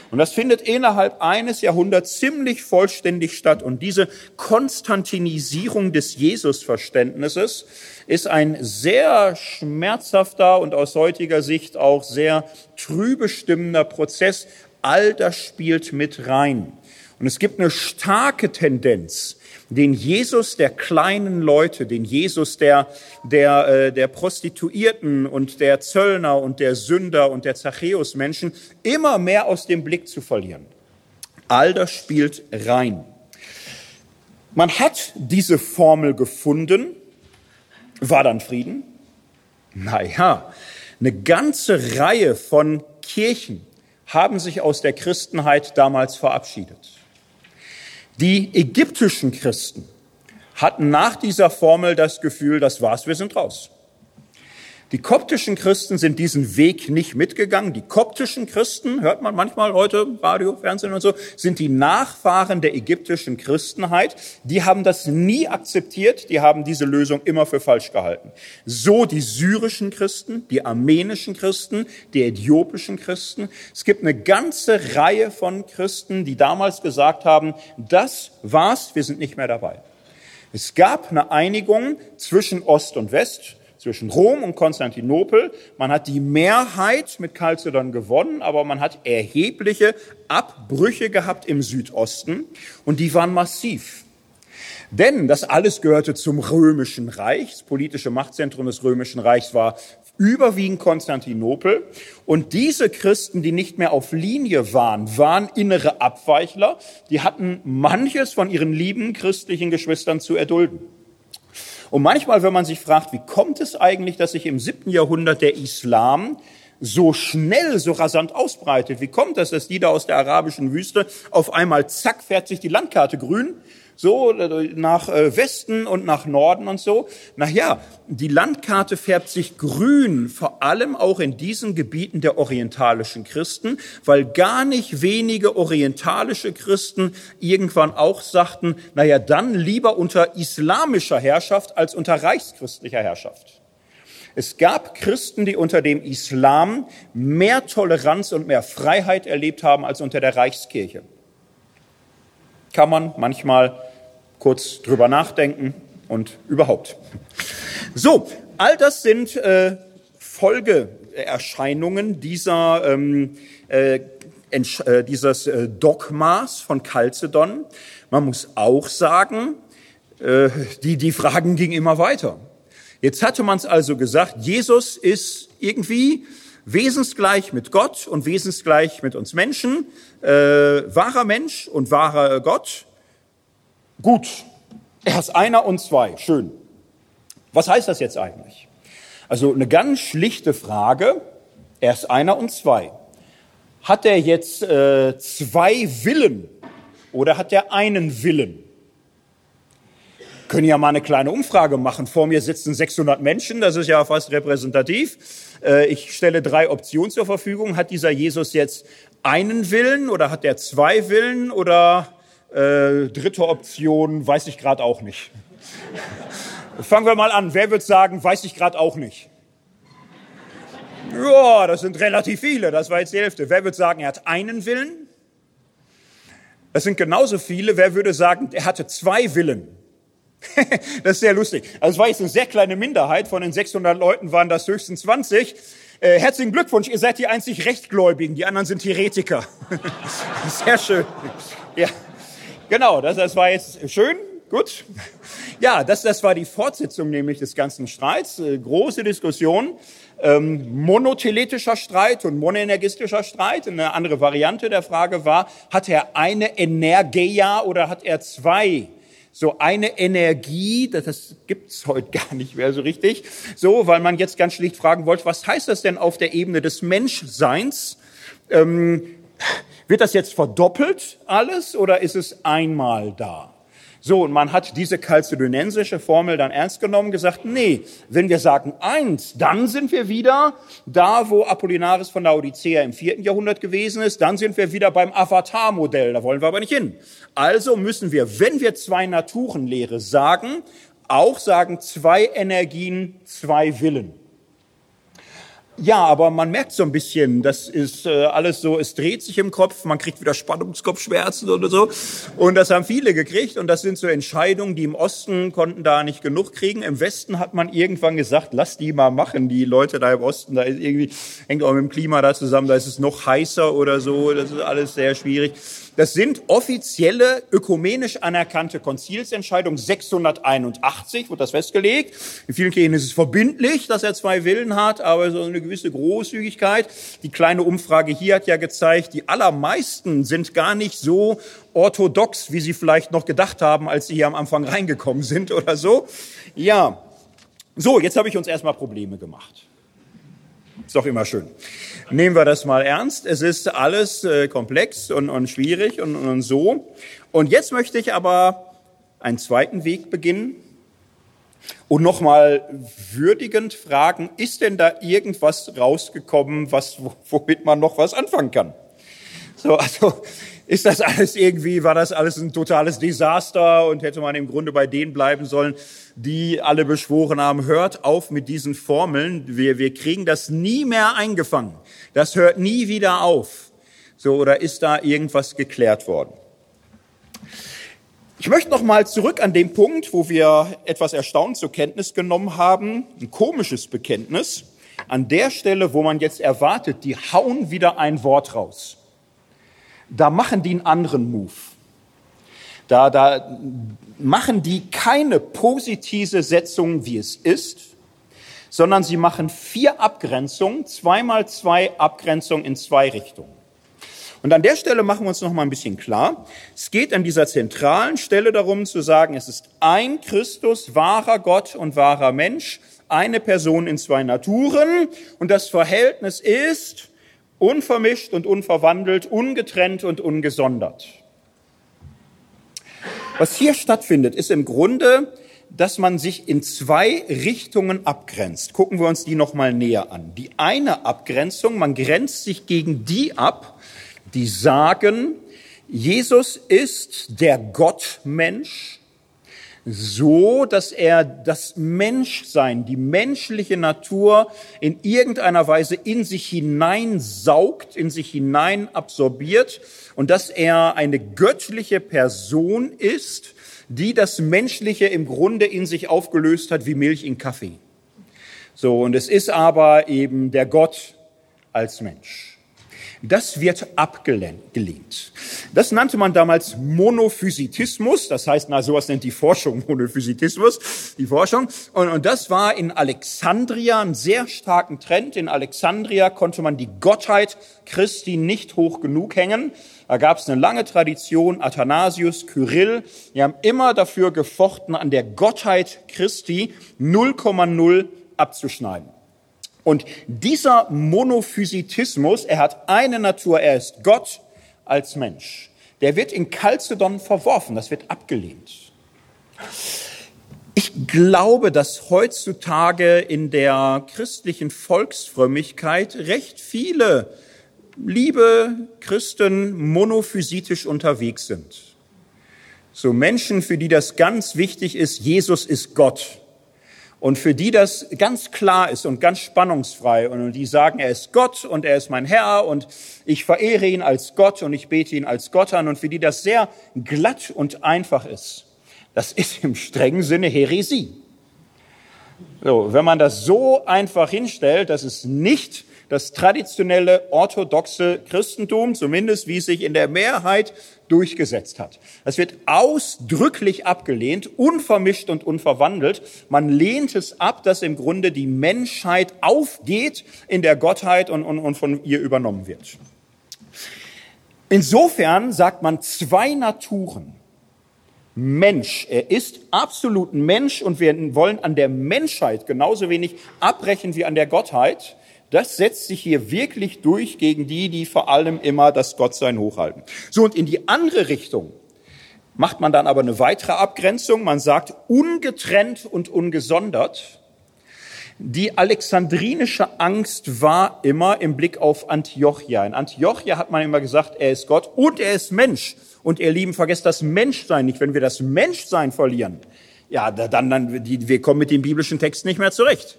Speaker 1: Und das findet innerhalb eines Jahrhunderts ziemlich vollständig statt. Und diese Konstantinisierung des Jesusverständnisses ist ein sehr schmerzhafter und aus heutiger Sicht auch sehr trübe stimmender Prozess. All das spielt mit rein. Und es gibt eine starke Tendenz, den Jesus der kleinen Leute, den Jesus der, der, äh, der Prostituierten und der Zöllner und der Sünder und der Zachäus-Menschen immer mehr aus dem Blick zu verlieren. All das spielt rein. Man hat diese Formel gefunden. War dann Frieden? Naja, eine ganze Reihe von Kirchen haben sich aus der Christenheit damals verabschiedet. Die ägyptischen Christen hatten nach dieser Formel das Gefühl, das war's, wir sind raus. Die koptischen Christen sind diesen Weg nicht mitgegangen. Die koptischen Christen, hört man manchmal heute Radio, Fernsehen und so, sind die Nachfahren der ägyptischen Christenheit. Die haben das nie akzeptiert. Die haben diese Lösung immer für falsch gehalten. So die syrischen Christen, die armenischen Christen, die äthiopischen Christen. Es gibt eine ganze Reihe von Christen, die damals gesagt haben, das war's, wir sind nicht mehr dabei. Es gab eine Einigung zwischen Ost und West zwischen Rom und Konstantinopel. Man hat die Mehrheit mit Chalcedon gewonnen, aber man hat erhebliche Abbrüche gehabt im Südosten und die waren massiv. Denn das alles gehörte zum römischen Reich. Das politische Machtzentrum des römischen Reichs war überwiegend Konstantinopel. Und diese Christen, die nicht mehr auf Linie waren, waren innere Abweichler. Die hatten manches von ihren lieben christlichen Geschwistern zu erdulden. Und manchmal, wenn man sich fragt, wie kommt es eigentlich, dass sich im siebten Jahrhundert der Islam so schnell, so rasant ausbreitet? Wie kommt es, dass die da aus der arabischen Wüste auf einmal, zack, fährt sich die Landkarte grün so äh, nach äh, Westen und nach Norden und so. Na ja, die Landkarte färbt sich grün, vor allem auch in diesen Gebieten der orientalischen Christen, weil gar nicht wenige orientalische Christen irgendwann auch sagten, na ja, dann lieber unter islamischer Herrschaft als unter reichschristlicher Herrschaft. Es gab Christen, die unter dem Islam mehr Toleranz und mehr Freiheit erlebt haben als unter der Reichskirche. Kann man manchmal kurz drüber nachdenken und überhaupt. So, all das sind äh, Folgeerscheinungen dieser, ähm, äh, äh, dieses äh, Dogmas von Chalcedon. Man muss auch sagen, äh, die, die Fragen gingen immer weiter. Jetzt hatte man es also gesagt, Jesus ist irgendwie wesensgleich mit Gott und wesensgleich mit uns Menschen, äh, wahrer Mensch und wahrer Gott. Gut, er ist einer und zwei, schön. Was heißt das jetzt eigentlich? Also eine ganz schlichte Frage, er ist einer und zwei. Hat er jetzt äh, zwei Willen oder hat er einen Willen? Können ja mal eine kleine Umfrage machen. Vor mir sitzen 600 Menschen, das ist ja fast repräsentativ. Äh, ich stelle drei Optionen zur Verfügung. Hat dieser Jesus jetzt einen Willen oder hat er zwei Willen oder äh, dritte Option, weiß ich gerade auch nicht. Fangen wir mal an. Wer wird sagen, weiß ich gerade auch nicht? Ja, das sind relativ viele. Das war jetzt die Hälfte. Wer wird sagen, er hat einen Willen? Das sind genauso viele. Wer würde sagen, er hatte zwei Willen? das ist sehr lustig. Also es war jetzt eine sehr kleine Minderheit. Von den 600 Leuten waren das höchstens 20. Äh, herzlichen Glückwunsch, ihr seid die einzig Rechtgläubigen. Die anderen sind Heretiker. sehr schön. Ja. Genau, das, das war jetzt schön, gut. Ja, das, das war die Fortsetzung nämlich des ganzen Streits. Äh, große Diskussion, ähm, monotheletischer Streit und monoenergistischer Streit. Eine andere Variante der Frage war, hat er eine Energia oder hat er zwei? So eine Energie, das, das gibt's heute gar nicht mehr so richtig. So, weil man jetzt ganz schlicht fragen wollte, was heißt das denn auf der Ebene des Menschseins? Ähm, wird das jetzt verdoppelt alles oder ist es einmal da? So, und man hat diese kalzedonensische Formel dann ernst genommen, gesagt, nee, wenn wir sagen eins, dann sind wir wieder da, wo Apollinaris von Laodicea im vierten Jahrhundert gewesen ist, dann sind wir wieder beim Avatar-Modell, da wollen wir aber nicht hin. Also müssen wir, wenn wir zwei Naturenlehre sagen, auch sagen zwei Energien, zwei Willen. Ja, aber man merkt so ein bisschen, das ist äh, alles so, es dreht sich im Kopf, man kriegt wieder Spannungskopfschmerzen oder so. Und das haben viele gekriegt und das sind so Entscheidungen, die im Osten konnten da nicht genug kriegen. Im Westen hat man irgendwann gesagt, lass die mal machen, die Leute da im Osten, da ist irgendwie, hängt auch mit dem Klima da zusammen, da ist es noch heißer oder so, das ist alles sehr schwierig. Das sind offizielle, ökumenisch anerkannte Konzilsentscheidungen. 681 wird das festgelegt. In vielen Kirchen ist es verbindlich, dass er zwei Willen hat, aber so eine gewisse Großzügigkeit. Die kleine Umfrage hier hat ja gezeigt, die allermeisten sind gar nicht so orthodox, wie sie vielleicht noch gedacht haben, als sie hier am Anfang reingekommen sind oder so. Ja. So, jetzt habe ich uns erstmal Probleme gemacht. Ist doch immer schön. Nehmen wir das mal ernst. Es ist alles äh, komplex und, und schwierig und, und so. Und jetzt möchte ich aber einen zweiten Weg beginnen und nochmal würdigend fragen, ist denn da irgendwas rausgekommen, was, womit man noch was anfangen kann? So, also, ist das alles irgendwie, war das alles ein totales Desaster und hätte man im Grunde bei denen bleiben sollen, die alle beschworen haben, hört auf mit diesen Formeln, wir, wir kriegen das nie mehr eingefangen, das hört nie wieder auf. So, oder ist da irgendwas geklärt worden? Ich möchte noch mal zurück an den Punkt, wo wir etwas erstaunt zur Kenntnis genommen haben, ein komisches Bekenntnis, an der Stelle, wo man jetzt erwartet, die hauen wieder ein Wort raus da machen die einen anderen Move. Da, da machen die keine positive Setzung, wie es ist, sondern sie machen vier Abgrenzungen, zweimal zwei Abgrenzungen in zwei Richtungen. Und an der Stelle machen wir uns noch mal ein bisschen klar. Es geht an dieser zentralen Stelle darum zu sagen, es ist ein Christus, wahrer Gott und wahrer Mensch, eine Person in zwei Naturen und das Verhältnis ist unvermischt und unverwandelt, ungetrennt und ungesondert. Was hier stattfindet, ist im Grunde, dass man sich in zwei Richtungen abgrenzt. Gucken wir uns die nochmal näher an. Die eine Abgrenzung, man grenzt sich gegen die ab, die sagen, Jesus ist der Gottmensch, so, dass er das Menschsein, die menschliche Natur in irgendeiner Weise in sich hineinsaugt, in sich hinein absorbiert und dass er eine göttliche Person ist, die das Menschliche im Grunde in sich aufgelöst hat wie Milch in Kaffee. So, und es ist aber eben der Gott als Mensch. Das wird abgelehnt. Das nannte man damals Monophysitismus. Das heißt, na, sowas nennt die Forschung Monophysitismus, die Forschung. Und, und das war in Alexandria ein sehr starken Trend. In Alexandria konnte man die Gottheit Christi nicht hoch genug hängen. Da gab es eine lange Tradition, Athanasius, Kyrill, die haben immer dafür gefochten, an der Gottheit Christi 0,0 abzuschneiden. Und dieser Monophysitismus, er hat eine Natur, er ist Gott als Mensch. Der wird in Chalcedon verworfen, das wird abgelehnt. Ich glaube, dass heutzutage in der christlichen Volksfrömmigkeit recht viele liebe Christen monophysitisch unterwegs sind. So Menschen, für die das ganz wichtig ist, Jesus ist Gott. Und für die das ganz klar ist und ganz spannungsfrei und die sagen, er ist Gott und er ist mein Herr und ich verehre ihn als Gott und ich bete ihn als Gott an und für die das sehr glatt und einfach ist, das ist im strengen Sinne Heresie. So, wenn man das so einfach hinstellt, dass es nicht das traditionelle orthodoxe Christentum, zumindest wie es sich in der Mehrheit durchgesetzt hat. Das wird ausdrücklich abgelehnt, unvermischt und unverwandelt. Man lehnt es ab, dass im Grunde die Menschheit aufgeht in der Gottheit und, und, und von ihr übernommen wird. Insofern sagt man zwei Naturen. Mensch. Er ist absolut Mensch und wir wollen an der Menschheit genauso wenig abbrechen wie an der Gottheit. Das setzt sich hier wirklich durch gegen die, die vor allem immer das Gottsein hochhalten. So, und in die andere Richtung macht man dann aber eine weitere Abgrenzung. Man sagt ungetrennt und ungesondert. Die alexandrinische Angst war immer im Blick auf Antiochia. In Antiochia hat man immer gesagt, er ist Gott und er ist Mensch. Und ihr Lieben, vergesst das Menschsein nicht. Wenn wir das Menschsein verlieren, ja, dann, dann, die, wir kommen mit dem biblischen Text nicht mehr zurecht.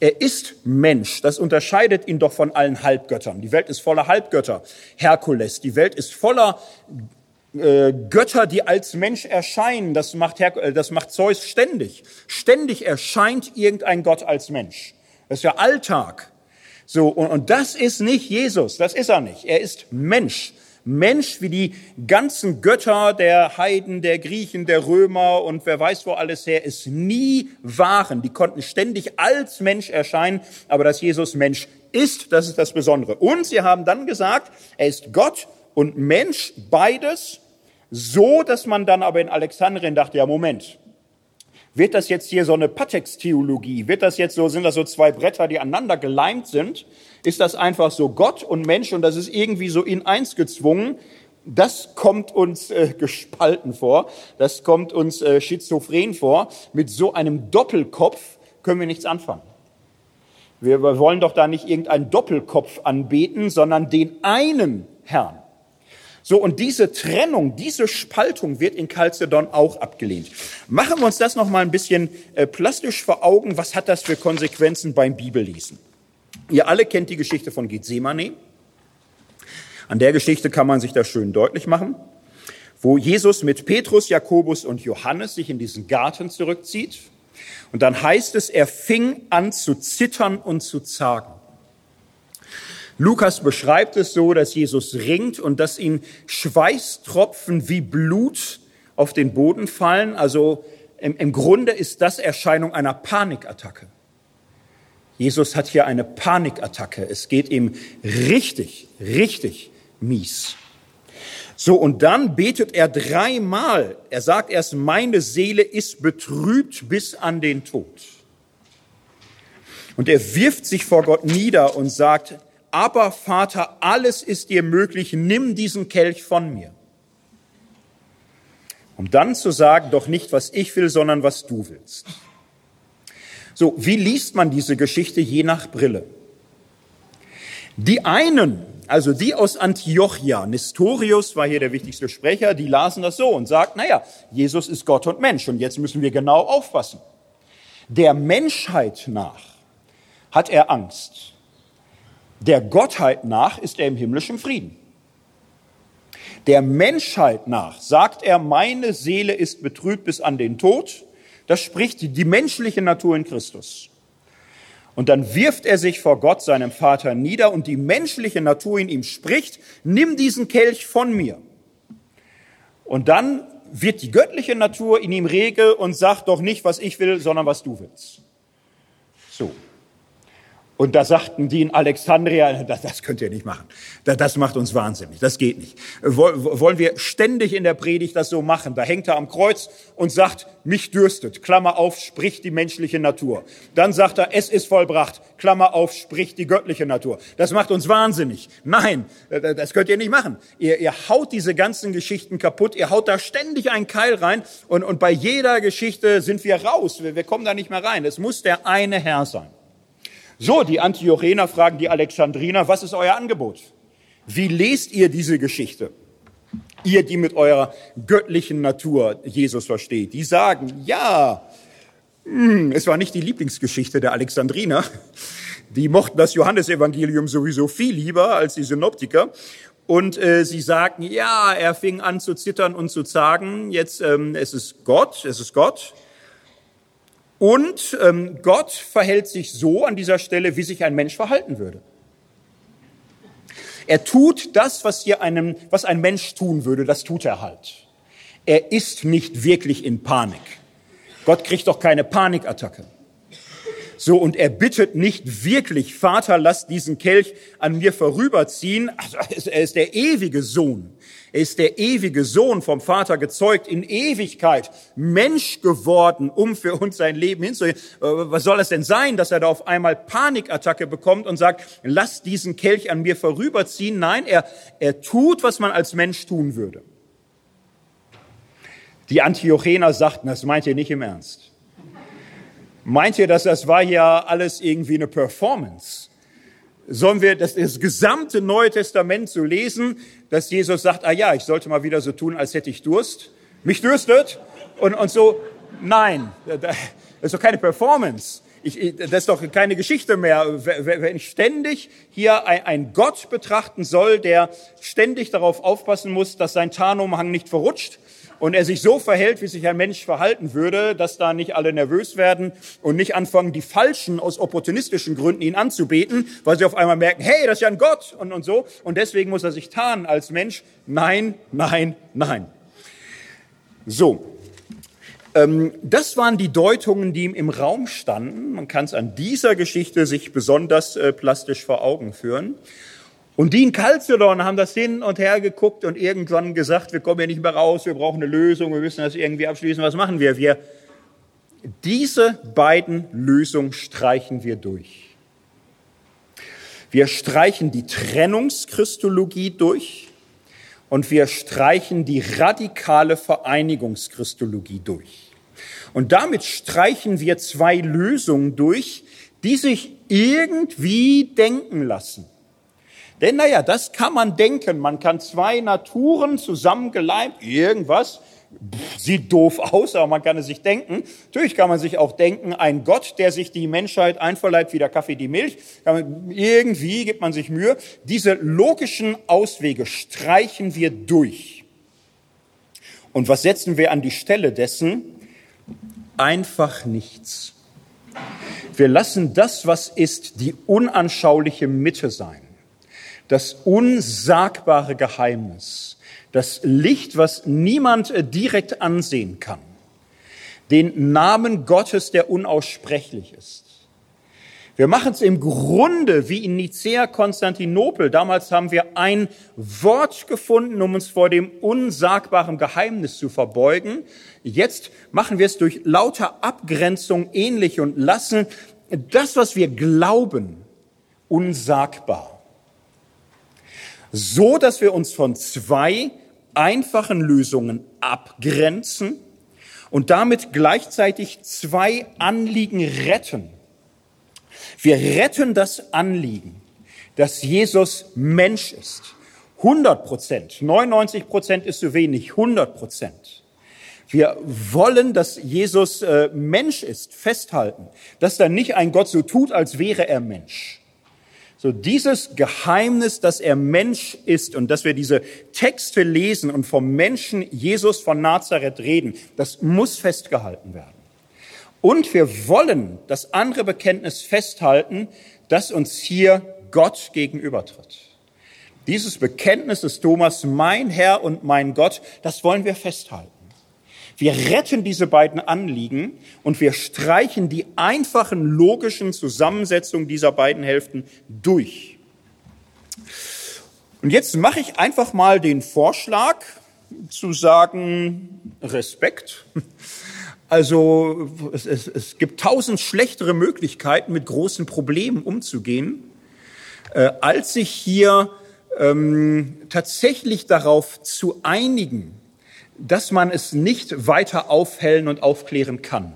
Speaker 1: Er ist Mensch. Das unterscheidet ihn doch von allen Halbgöttern. Die Welt ist voller Halbgötter. Herkules. Die Welt ist voller äh, Götter, die als Mensch erscheinen. Das macht, Her äh, das macht Zeus ständig. Ständig erscheint irgendein Gott als Mensch. Das ist ja Alltag. So, und, und das ist nicht Jesus. Das ist er nicht. Er ist Mensch. Mensch wie die ganzen Götter der Heiden, der Griechen, der Römer und wer weiß wo alles her, es nie waren. Die konnten ständig als Mensch erscheinen, aber dass Jesus Mensch ist, das ist das Besondere. Und sie haben dann gesagt, er ist Gott und Mensch, beides, so dass man dann aber in Alexandrien dachte, ja Moment, wird das jetzt hier so eine Patex-Theologie? Wird das jetzt so, sind das so zwei Bretter, die aneinander geleimt sind? Ist das einfach so Gott und Mensch und das ist irgendwie so in eins gezwungen? Das kommt uns äh, gespalten vor, das kommt uns äh, schizophren vor. Mit so einem Doppelkopf können wir nichts anfangen. Wir wollen doch da nicht irgendeinen Doppelkopf anbeten, sondern den einen Herrn. So, und diese Trennung, diese Spaltung wird in Chalcedon auch abgelehnt. Machen wir uns das noch mal ein bisschen äh, plastisch vor Augen. Was hat das für Konsequenzen beim Bibellesen? Ihr alle kennt die Geschichte von Gethsemane. An der Geschichte kann man sich das schön deutlich machen, wo Jesus mit Petrus, Jakobus und Johannes sich in diesen Garten zurückzieht. Und dann heißt es, er fing an zu zittern und zu zagen. Lukas beschreibt es so, dass Jesus ringt und dass ihm Schweißtropfen wie Blut auf den Boden fallen. Also im, im Grunde ist das Erscheinung einer Panikattacke. Jesus hat hier eine Panikattacke. Es geht ihm richtig, richtig mies. So, und dann betet er dreimal. Er sagt erst, meine Seele ist betrübt bis an den Tod. Und er wirft sich vor Gott nieder und sagt, aber Vater, alles ist dir möglich, nimm diesen Kelch von mir. Um dann zu sagen, doch nicht, was ich will, sondern was du willst. So, wie liest man diese Geschichte je nach Brille? Die einen, also die aus Antiochia, Nestorius war hier der wichtigste Sprecher, die lasen das so und sagt, naja, Jesus ist Gott und Mensch und jetzt müssen wir genau aufpassen. Der Menschheit nach hat er Angst der Gottheit nach ist er im himmlischen Frieden. Der Menschheit nach sagt er, meine Seele ist betrübt bis an den Tod. Das spricht die menschliche Natur in Christus. Und dann wirft er sich vor Gott, seinem Vater, nieder und die menschliche Natur in ihm spricht, nimm diesen Kelch von mir. Und dann wird die göttliche Natur in ihm rege und sagt doch nicht, was ich will, sondern was du willst. So. Und da sagten die in Alexandria, das, das könnt ihr nicht machen. Das, das macht uns wahnsinnig. Das geht nicht. Wollen wir ständig in der Predigt das so machen? Da hängt er am Kreuz und sagt, mich dürstet. Klammer auf, spricht die menschliche Natur. Dann sagt er, es ist vollbracht. Klammer auf, spricht die göttliche Natur. Das macht uns wahnsinnig. Nein, das könnt ihr nicht machen. Ihr, ihr haut diese ganzen Geschichten kaputt. Ihr haut da ständig einen Keil rein. Und, und bei jeder Geschichte sind wir raus. Wir, wir kommen da nicht mehr rein. Es muss der eine Herr sein. So, die Antiochener fragen die Alexandriner, was ist euer Angebot? Wie lest ihr diese Geschichte? Ihr, die mit eurer göttlichen Natur Jesus versteht, die sagen, ja, hm, es war nicht die Lieblingsgeschichte der Alexandriner. Die mochten das Johannesevangelium sowieso viel lieber als die Synoptiker. Und äh, sie sagten, ja, er fing an zu zittern und zu zagen, jetzt ähm, es ist Gott, es ist Gott. Und ähm, Gott verhält sich so an dieser Stelle, wie sich ein Mensch verhalten würde. Er tut das, was hier einem, was ein Mensch tun würde, das tut er halt. Er ist nicht wirklich in Panik. Gott kriegt doch keine Panikattacke. So, und er bittet nicht wirklich, Vater, lass diesen Kelch an mir vorüberziehen. Also, er ist der ewige Sohn. Er ist der ewige Sohn vom Vater gezeugt in Ewigkeit, Mensch geworden, um für uns sein Leben hinzugehen. Äh, was soll es denn sein, dass er da auf einmal Panikattacke bekommt und sagt, lass diesen Kelch an mir vorüberziehen? Nein, er, er tut, was man als Mensch tun würde. Die Antiochener sagten, das meint ihr nicht im Ernst. Meint ihr, dass das war ja alles irgendwie eine Performance? sollen wir das, das gesamte Neue Testament so lesen, dass Jesus sagt, ah ja, ich sollte mal wieder so tun, als hätte ich Durst. Mich dürstet. Und, und so, nein, das ist doch keine Performance. Ich, das ist doch keine Geschichte mehr. Wenn ich ständig hier ein Gott betrachten soll, der ständig darauf aufpassen muss, dass sein Tarnumhang nicht verrutscht und er sich so verhält, wie sich ein Mensch verhalten würde, dass da nicht alle nervös werden und nicht anfangen, die Falschen aus opportunistischen Gründen ihn anzubeten, weil sie auf einmal merken, hey, das ist ja ein Gott und, und so. Und deswegen muss er sich tarnen als Mensch. Nein, nein, nein. So, ähm, das waren die Deutungen, die ihm im Raum standen. Man kann es an dieser Geschichte sich besonders äh, plastisch vor Augen führen. Und die in Chalcedon haben das hin und her geguckt und irgendwann gesagt, wir kommen hier nicht mehr raus, wir brauchen eine Lösung, wir müssen das irgendwie abschließen. Was machen wir? Wir diese beiden Lösungen streichen wir durch. Wir streichen die Trennungschristologie durch und wir streichen die radikale Vereinigungschristologie durch. Und damit streichen wir zwei Lösungen durch, die sich irgendwie denken lassen. Denn naja, das kann man denken. Man kann zwei Naturen zusammengeleimt, irgendwas, sieht doof aus, aber man kann es sich denken. Natürlich kann man sich auch denken, ein Gott, der sich die Menschheit einverleibt wie der Kaffee die Milch. Irgendwie gibt man sich Mühe. Diese logischen Auswege streichen wir durch. Und was setzen wir an die Stelle dessen? Einfach nichts. Wir lassen das, was ist, die unanschauliche Mitte sein das unsagbare Geheimnis, das Licht, was niemand äh, direkt ansehen kann, den Namen Gottes, der unaussprechlich ist. Wir machen es im Grunde wie in Nicea Konstantinopel. Damals haben wir ein Wort gefunden, um uns vor dem unsagbaren Geheimnis zu verbeugen. Jetzt machen wir es durch lauter Abgrenzung ähnlich und lassen das, was wir glauben, unsagbar so dass wir uns von zwei einfachen Lösungen abgrenzen und damit gleichzeitig zwei Anliegen retten. Wir retten das Anliegen, dass Jesus Mensch ist. 100 Prozent, 99 Prozent ist zu wenig, 100 Prozent. Wir wollen, dass Jesus äh, Mensch ist, festhalten, dass da nicht ein Gott so tut, als wäre er Mensch. So dieses Geheimnis, dass er Mensch ist und dass wir diese Texte lesen und vom Menschen Jesus von Nazareth reden, das muss festgehalten werden. Und wir wollen das andere Bekenntnis festhalten, dass uns hier Gott gegenübertritt. Dieses Bekenntnis des Thomas, mein Herr und mein Gott, das wollen wir festhalten. Wir retten diese beiden Anliegen und wir streichen die einfachen logischen Zusammensetzungen dieser beiden Hälften durch. Und jetzt mache ich einfach mal den Vorschlag zu sagen, Respekt. Also es, es, es gibt tausend schlechtere Möglichkeiten, mit großen Problemen umzugehen, äh, als sich hier ähm, tatsächlich darauf zu einigen, dass man es nicht weiter aufhellen und aufklären kann.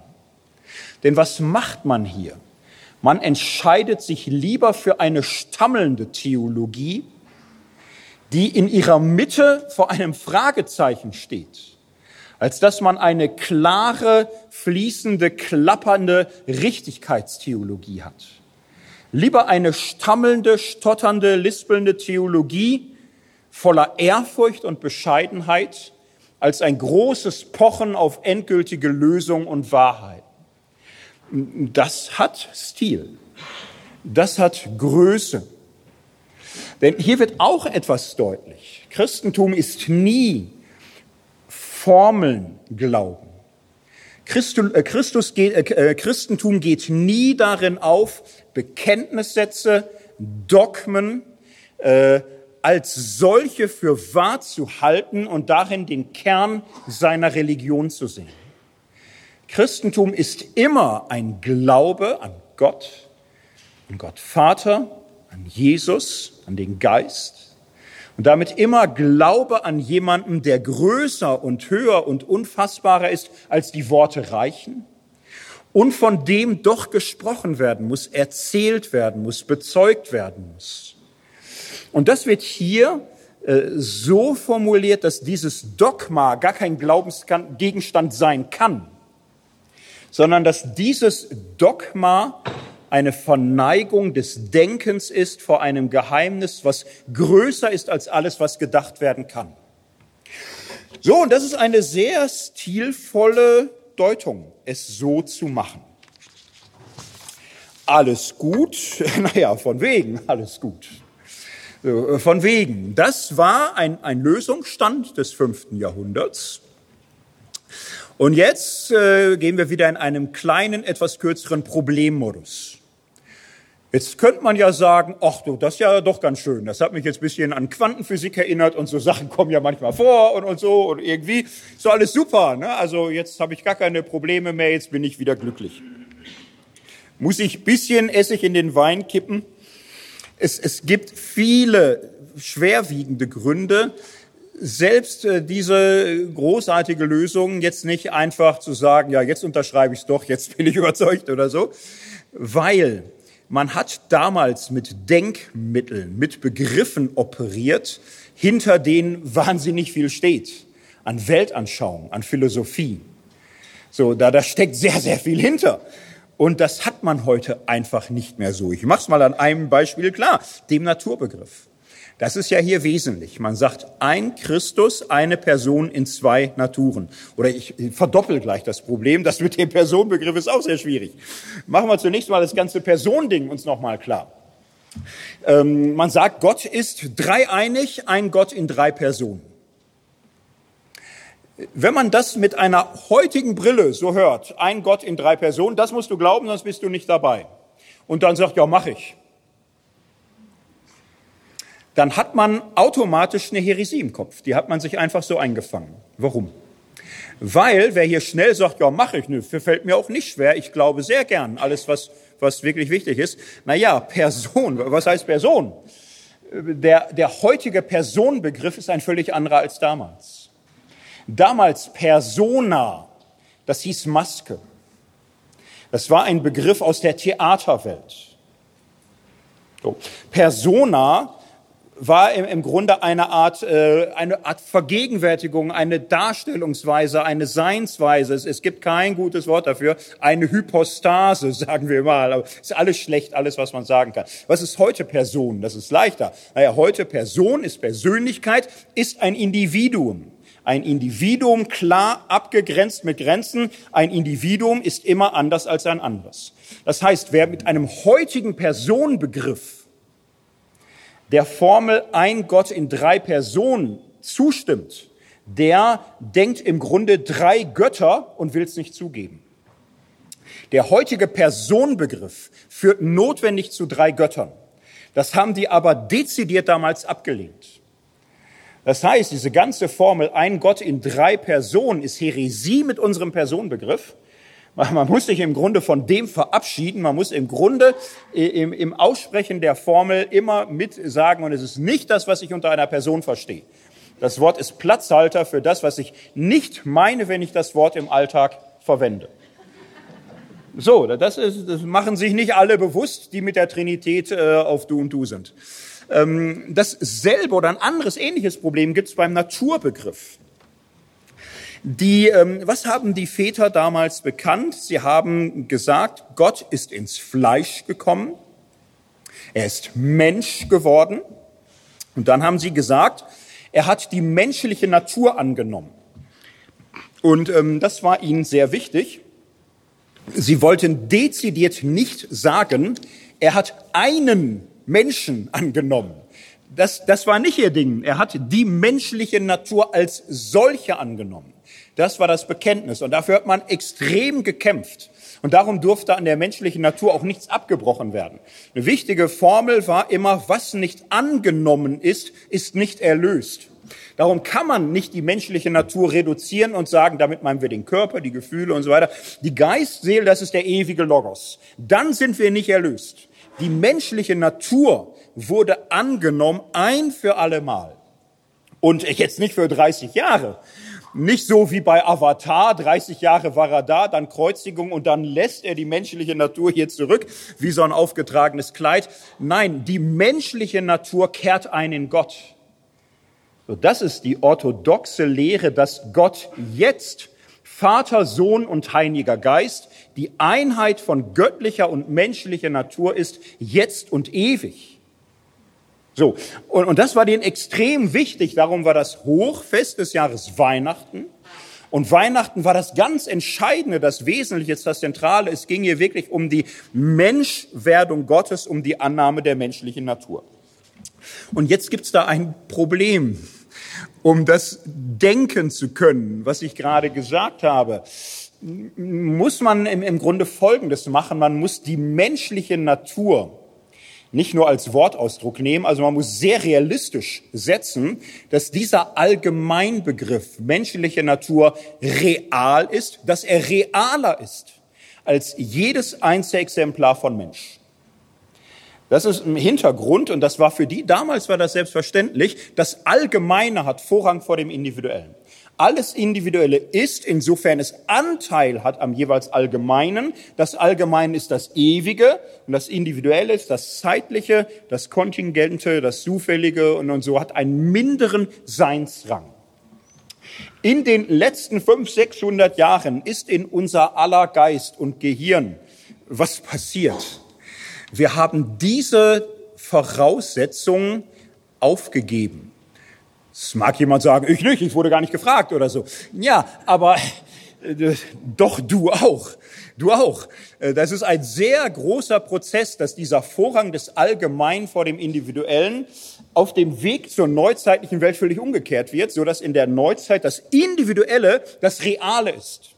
Speaker 1: Denn was macht man hier? Man entscheidet sich lieber für eine stammelnde Theologie, die in ihrer Mitte vor einem Fragezeichen steht, als dass man eine klare, fließende, klappernde Richtigkeitstheologie hat. Lieber eine stammelnde, stotternde, lispelnde Theologie voller Ehrfurcht und Bescheidenheit, als ein großes Pochen auf endgültige Lösung und Wahrheit. Das hat Stil. Das hat Größe. Denn hier wird auch etwas deutlich. Christentum ist nie Formeln glauben. Äh, Christus geht, äh, äh, Christentum geht nie darin auf, Bekenntnissätze, Dogmen, äh, als solche für wahr zu halten und darin den Kern seiner Religion zu sehen. Christentum ist immer ein Glaube an Gott, an Gott Vater, an Jesus, an den Geist und damit immer Glaube an jemanden, der größer und höher und unfassbarer ist, als die Worte reichen und von dem doch gesprochen werden muss, erzählt werden muss, bezeugt werden muss. Und das wird hier äh, so formuliert, dass dieses Dogma gar kein Glaubensgegenstand sein kann, sondern dass dieses Dogma eine Verneigung des Denkens ist vor einem Geheimnis, was größer ist als alles, was gedacht werden kann. So, und das ist eine sehr stilvolle Deutung, es so zu machen. Alles gut, naja, von wegen, alles gut. Von wegen. Das war ein, ein Lösungsstand des fünften Jahrhunderts. Und jetzt äh, gehen wir wieder in einem kleinen, etwas kürzeren Problemmodus. Jetzt könnte man ja sagen, ach du, das ist ja doch ganz schön. Das hat mich jetzt ein bisschen an Quantenphysik erinnert und so Sachen kommen ja manchmal vor und, und so und irgendwie ist so alles super. Ne? Also jetzt habe ich gar keine Probleme mehr, jetzt bin ich wieder glücklich. Muss ich bisschen Essig in den Wein kippen? Es, es gibt viele schwerwiegende Gründe, selbst äh, diese großartige Lösung jetzt nicht einfach zu sagen, ja, jetzt unterschreibe ich es doch, jetzt bin ich überzeugt oder so, weil man hat damals mit Denkmitteln, mit Begriffen operiert, hinter denen wahnsinnig viel steht. An Weltanschauung, an Philosophie. So, da, da steckt sehr, sehr viel hinter. Und das hat man heute einfach nicht mehr so. Ich mache es mal an einem Beispiel klar, dem Naturbegriff. Das ist ja hier wesentlich. Man sagt ein Christus, eine Person in zwei Naturen. Oder ich verdoppel gleich das Problem. Das mit dem Personenbegriff ist auch sehr schwierig. Machen wir zunächst mal das ganze Personending uns nochmal klar. Ähm, man sagt, Gott ist dreieinig, ein Gott in drei Personen. Wenn man das mit einer heutigen Brille so hört, ein Gott in drei Personen, das musst du glauben, sonst bist du nicht dabei. Und dann sagt, ja, mach ich dann hat man automatisch eine Heresie im Kopf. Die hat man sich einfach so eingefangen. Warum? Weil wer hier schnell sagt, ja, mache ich, ne, fällt mir auch nicht schwer, ich glaube sehr gern, alles, was, was wirklich wichtig ist. Naja, Person, was heißt Person? Der, der heutige Personenbegriff ist ein völlig anderer als damals. Damals Persona, das hieß Maske. Das war ein Begriff aus der Theaterwelt. So. Persona war im, Grunde eine Art, äh, eine Art Vergegenwärtigung, eine Darstellungsweise, eine Seinsweise. Es, es gibt kein gutes Wort dafür. Eine Hypostase, sagen wir mal. Aber ist alles schlecht, alles, was man sagen kann. Was ist heute Person? Das ist leichter. Naja, heute Person ist Persönlichkeit, ist ein Individuum. Ein Individuum klar abgegrenzt mit Grenzen. Ein Individuum ist immer anders als ein anderes. Das heißt, wer mit einem heutigen Personenbegriff der Formel ein Gott in drei Personen zustimmt, der denkt im Grunde drei Götter und will es nicht zugeben. Der heutige Personenbegriff führt notwendig zu drei Göttern. Das haben die aber dezidiert damals abgelehnt. Das heißt, diese ganze Formel ein Gott in drei Personen ist Heresie mit unserem Personenbegriff man muss sich im Grunde von dem verabschieden. Man muss im Grunde im, Aussprechen der Formel immer mit sagen, und es ist nicht das, was ich unter einer Person verstehe. Das Wort ist Platzhalter für das, was ich nicht meine, wenn ich das Wort im Alltag verwende. So, das, ist, das machen sich nicht alle bewusst, die mit der Trinität äh, auf Du und Du sind. Ähm, dasselbe oder ein anderes ähnliches Problem gibt es beim Naturbegriff. Die, ähm, was haben die Väter damals bekannt? Sie haben gesagt, Gott ist ins Fleisch gekommen. Er ist Mensch geworden. Und dann haben sie gesagt, er hat die menschliche Natur angenommen. Und ähm, das war ihnen sehr wichtig. Sie wollten dezidiert nicht sagen, er hat einen Menschen angenommen. Das, das war nicht ihr Ding. Er hat die menschliche Natur als solche angenommen. Das war das Bekenntnis. Und dafür hat man extrem gekämpft. Und darum durfte an der menschlichen Natur auch nichts abgebrochen werden. Eine wichtige Formel war immer, was nicht angenommen ist, ist nicht erlöst. Darum kann man nicht die menschliche Natur reduzieren und sagen, damit meinen wir den Körper, die Gefühle und so weiter. Die Geistseele, das ist der ewige Logos. Dann sind wir nicht erlöst. Die menschliche Natur wurde angenommen ein für alle Mal. Und jetzt nicht für 30 Jahre, nicht so wie bei Avatar, 30 Jahre war er da, dann Kreuzigung und dann lässt er die menschliche Natur hier zurück, wie so ein aufgetragenes Kleid. Nein, die menschliche Natur kehrt ein in Gott. So, das ist die orthodoxe Lehre, dass Gott jetzt Vater, Sohn und Heiliger Geist, die Einheit von göttlicher und menschlicher Natur ist, jetzt und ewig. So, und, und das war denen extrem wichtig. Darum war das Hochfest des Jahres Weihnachten. Und Weihnachten war das ganz Entscheidende, das Wesentliche, das Zentrale. Es ging hier wirklich um die Menschwerdung Gottes, um die Annahme der menschlichen Natur. Und jetzt gibt's da ein Problem. Um das denken zu können, was ich gerade gesagt habe, muss man im, im Grunde Folgendes machen. Man muss die menschliche Natur nicht nur als Wortausdruck nehmen, also man muss sehr realistisch setzen, dass dieser Allgemeinbegriff menschliche Natur real ist, dass er realer ist als jedes Einzelexemplar von Mensch. Das ist im Hintergrund und das war für die, damals war das selbstverständlich, das Allgemeine hat Vorrang vor dem Individuellen. Alles Individuelle ist, insofern es Anteil hat am jeweils Allgemeinen. Das Allgemeine ist das Ewige und das Individuelle ist das Zeitliche, das Kontingente, das Zufällige und, und so hat einen minderen Seinsrang. In den letzten fünf, sechshundert Jahren ist in unser aller Geist und Gehirn was passiert. Wir haben diese Voraussetzungen aufgegeben. Es mag jemand sagen, ich nicht, ich wurde gar nicht gefragt oder so. Ja, aber äh, doch du auch. Du auch. Äh, das ist ein sehr großer Prozess, dass dieser Vorrang des Allgemeinen vor dem Individuellen auf dem Weg zur neuzeitlichen Welt völlig umgekehrt wird, so dass in der Neuzeit das Individuelle das Reale ist.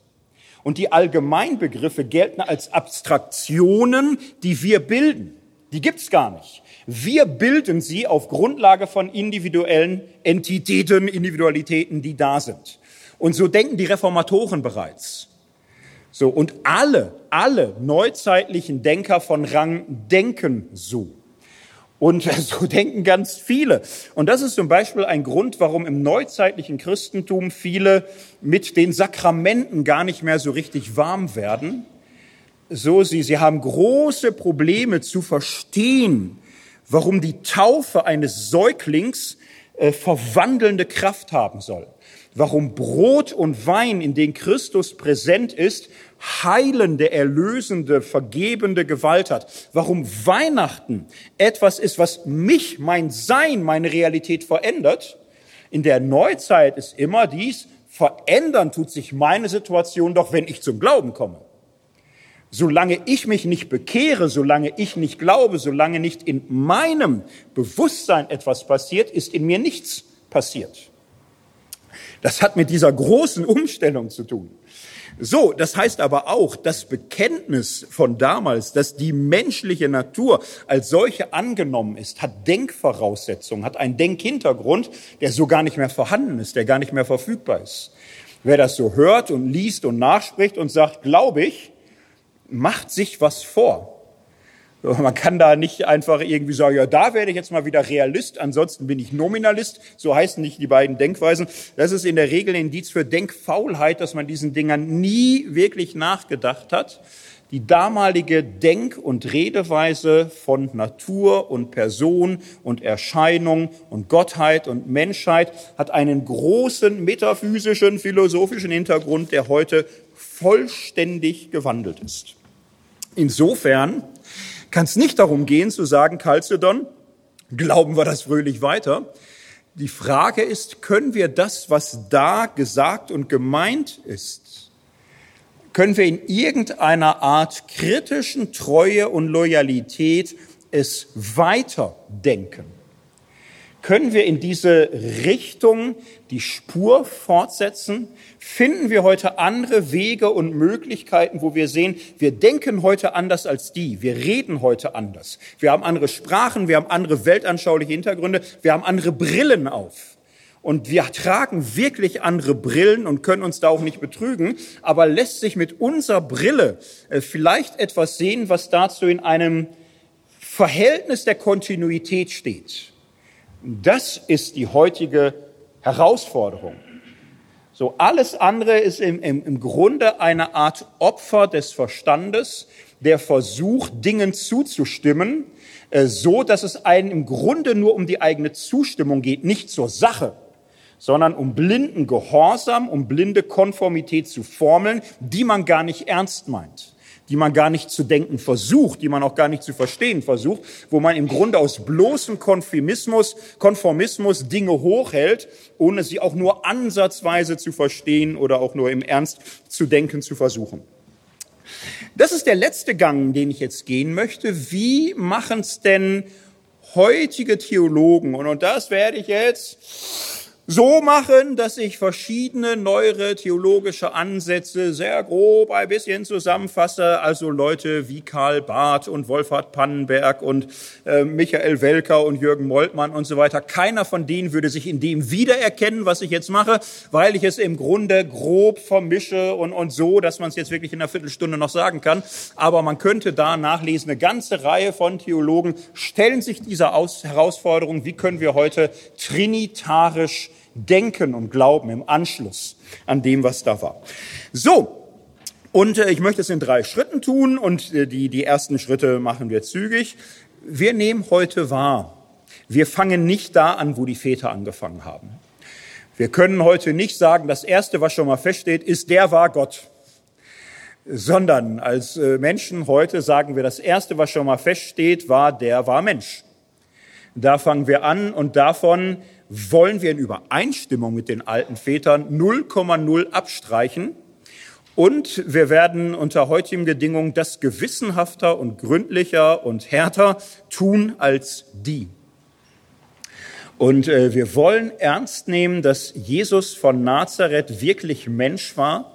Speaker 1: Und die Allgemeinbegriffe gelten als Abstraktionen, die wir bilden. Die gibt's gar nicht. Wir bilden sie auf Grundlage von individuellen Entitäten, Individualitäten, die da sind. Und so denken die Reformatoren bereits. So, und alle, alle neuzeitlichen Denker von Rang denken so. Und so denken ganz viele. Und das ist zum Beispiel ein Grund, warum im neuzeitlichen Christentum viele mit den Sakramenten gar nicht mehr so richtig warm werden. So sie, sie haben große Probleme zu verstehen, warum die Taufe eines Säuglings äh, verwandelnde Kraft haben soll. Warum Brot und Wein, in denen Christus präsent ist, heilende, erlösende, vergebende Gewalt hat. Warum Weihnachten etwas ist, was mich, mein Sein, meine Realität verändert. In der Neuzeit ist immer dies, verändern tut sich meine Situation doch, wenn ich zum Glauben komme. Solange ich mich nicht bekehre, solange ich nicht glaube, solange nicht in meinem Bewusstsein etwas passiert, ist in mir nichts passiert. Das hat mit dieser großen Umstellung zu tun. So, das heißt aber auch, das Bekenntnis von damals, dass die menschliche Natur als solche angenommen ist, hat Denkvoraussetzungen, hat einen Denkhintergrund, der so gar nicht mehr vorhanden ist, der gar nicht mehr verfügbar ist. Wer das so hört und liest und nachspricht und sagt, glaube ich, macht sich was vor. Man kann da nicht einfach irgendwie sagen, ja, da werde ich jetzt mal wieder Realist, ansonsten bin ich Nominalist. So heißen nicht die beiden Denkweisen. Das ist in der Regel ein Indiz für Denkfaulheit, dass man diesen Dingern nie wirklich nachgedacht hat. Die damalige Denk- und Redeweise von Natur und Person und Erscheinung und Gottheit und Menschheit hat einen großen metaphysischen, philosophischen Hintergrund, der heute vollständig gewandelt ist. Insofern kann es nicht darum gehen zu sagen, Chalcedon, glauben wir das fröhlich weiter. Die Frage ist, können wir das, was da gesagt und gemeint ist, können wir in irgendeiner Art kritischen Treue und Loyalität es weiterdenken? Können wir in diese Richtung die Spur fortsetzen? Finden wir heute andere Wege und Möglichkeiten, wo wir sehen, wir denken heute anders als die, wir reden heute anders. Wir haben andere Sprachen, wir haben andere weltanschauliche Hintergründe, wir haben andere Brillen auf. Und wir tragen wirklich andere Brillen und können uns da auch nicht betrügen, aber lässt sich mit unserer Brille äh, vielleicht etwas sehen, was dazu in einem Verhältnis der Kontinuität steht. Das ist die heutige Herausforderung. So, alles andere ist im, im, im Grunde eine Art Opfer des Verstandes, der versucht, Dingen zuzustimmen, äh, so dass es einen im Grunde nur um die eigene Zustimmung geht, nicht zur Sache, sondern um blinden Gehorsam, um blinde Konformität zu Formeln, die man gar nicht ernst meint die man gar nicht zu denken versucht, die man auch gar nicht zu verstehen versucht, wo man im Grunde aus bloßem Konformismus, Konformismus Dinge hochhält, ohne sie auch nur ansatzweise zu verstehen oder auch nur im Ernst zu denken zu versuchen. Das ist der letzte Gang, den ich jetzt gehen möchte. Wie machen es denn heutige Theologen? Und, und das werde ich jetzt so machen, dass ich verschiedene neuere theologische Ansätze sehr grob ein bisschen zusammenfasse. Also Leute wie Karl Barth und Wolfhard Pannenberg und äh, Michael Welker und Jürgen Moltmann und so weiter. Keiner von denen würde sich in dem wiedererkennen, was ich jetzt mache, weil ich es im Grunde grob vermische und, und so, dass man es jetzt wirklich in einer Viertelstunde noch sagen kann. Aber man könnte da nachlesen, eine ganze Reihe von Theologen stellen sich dieser Aus Herausforderung, wie können wir heute trinitarisch denken und glauben im Anschluss an dem, was da war. So. Und äh, ich möchte es in drei Schritten tun und äh, die, die ersten Schritte machen wir zügig. Wir nehmen heute wahr. Wir fangen nicht da an, wo die Väter angefangen haben. Wir können heute nicht sagen, das Erste, was schon mal feststeht, ist, der war Gott. Sondern als äh, Menschen heute sagen wir, das Erste, was schon mal feststeht, war, der war Mensch. Da fangen wir an und davon wollen wir in Übereinstimmung mit den alten Vätern 0,0 abstreichen. Und wir werden unter heutigen Bedingungen das gewissenhafter und gründlicher und härter tun als die. Und äh, wir wollen ernst nehmen, dass Jesus von Nazareth wirklich Mensch war,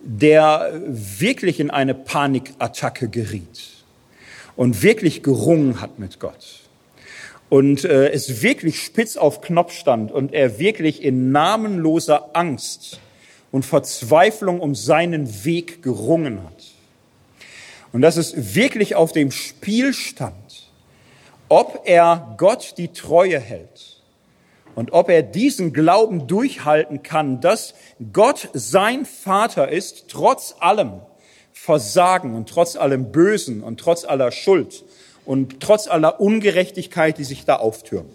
Speaker 1: der wirklich in eine Panikattacke geriet und wirklich gerungen hat mit Gott und äh, es wirklich spitz auf Knopf stand und er wirklich in namenloser Angst und Verzweiflung um seinen Weg gerungen hat. Und dass es wirklich auf dem Spiel stand, ob er Gott die Treue hält und ob er diesen Glauben durchhalten kann, dass Gott sein Vater ist, trotz allem Versagen und trotz allem Bösen und trotz aller Schuld und trotz aller Ungerechtigkeit, die sich da auftürmen.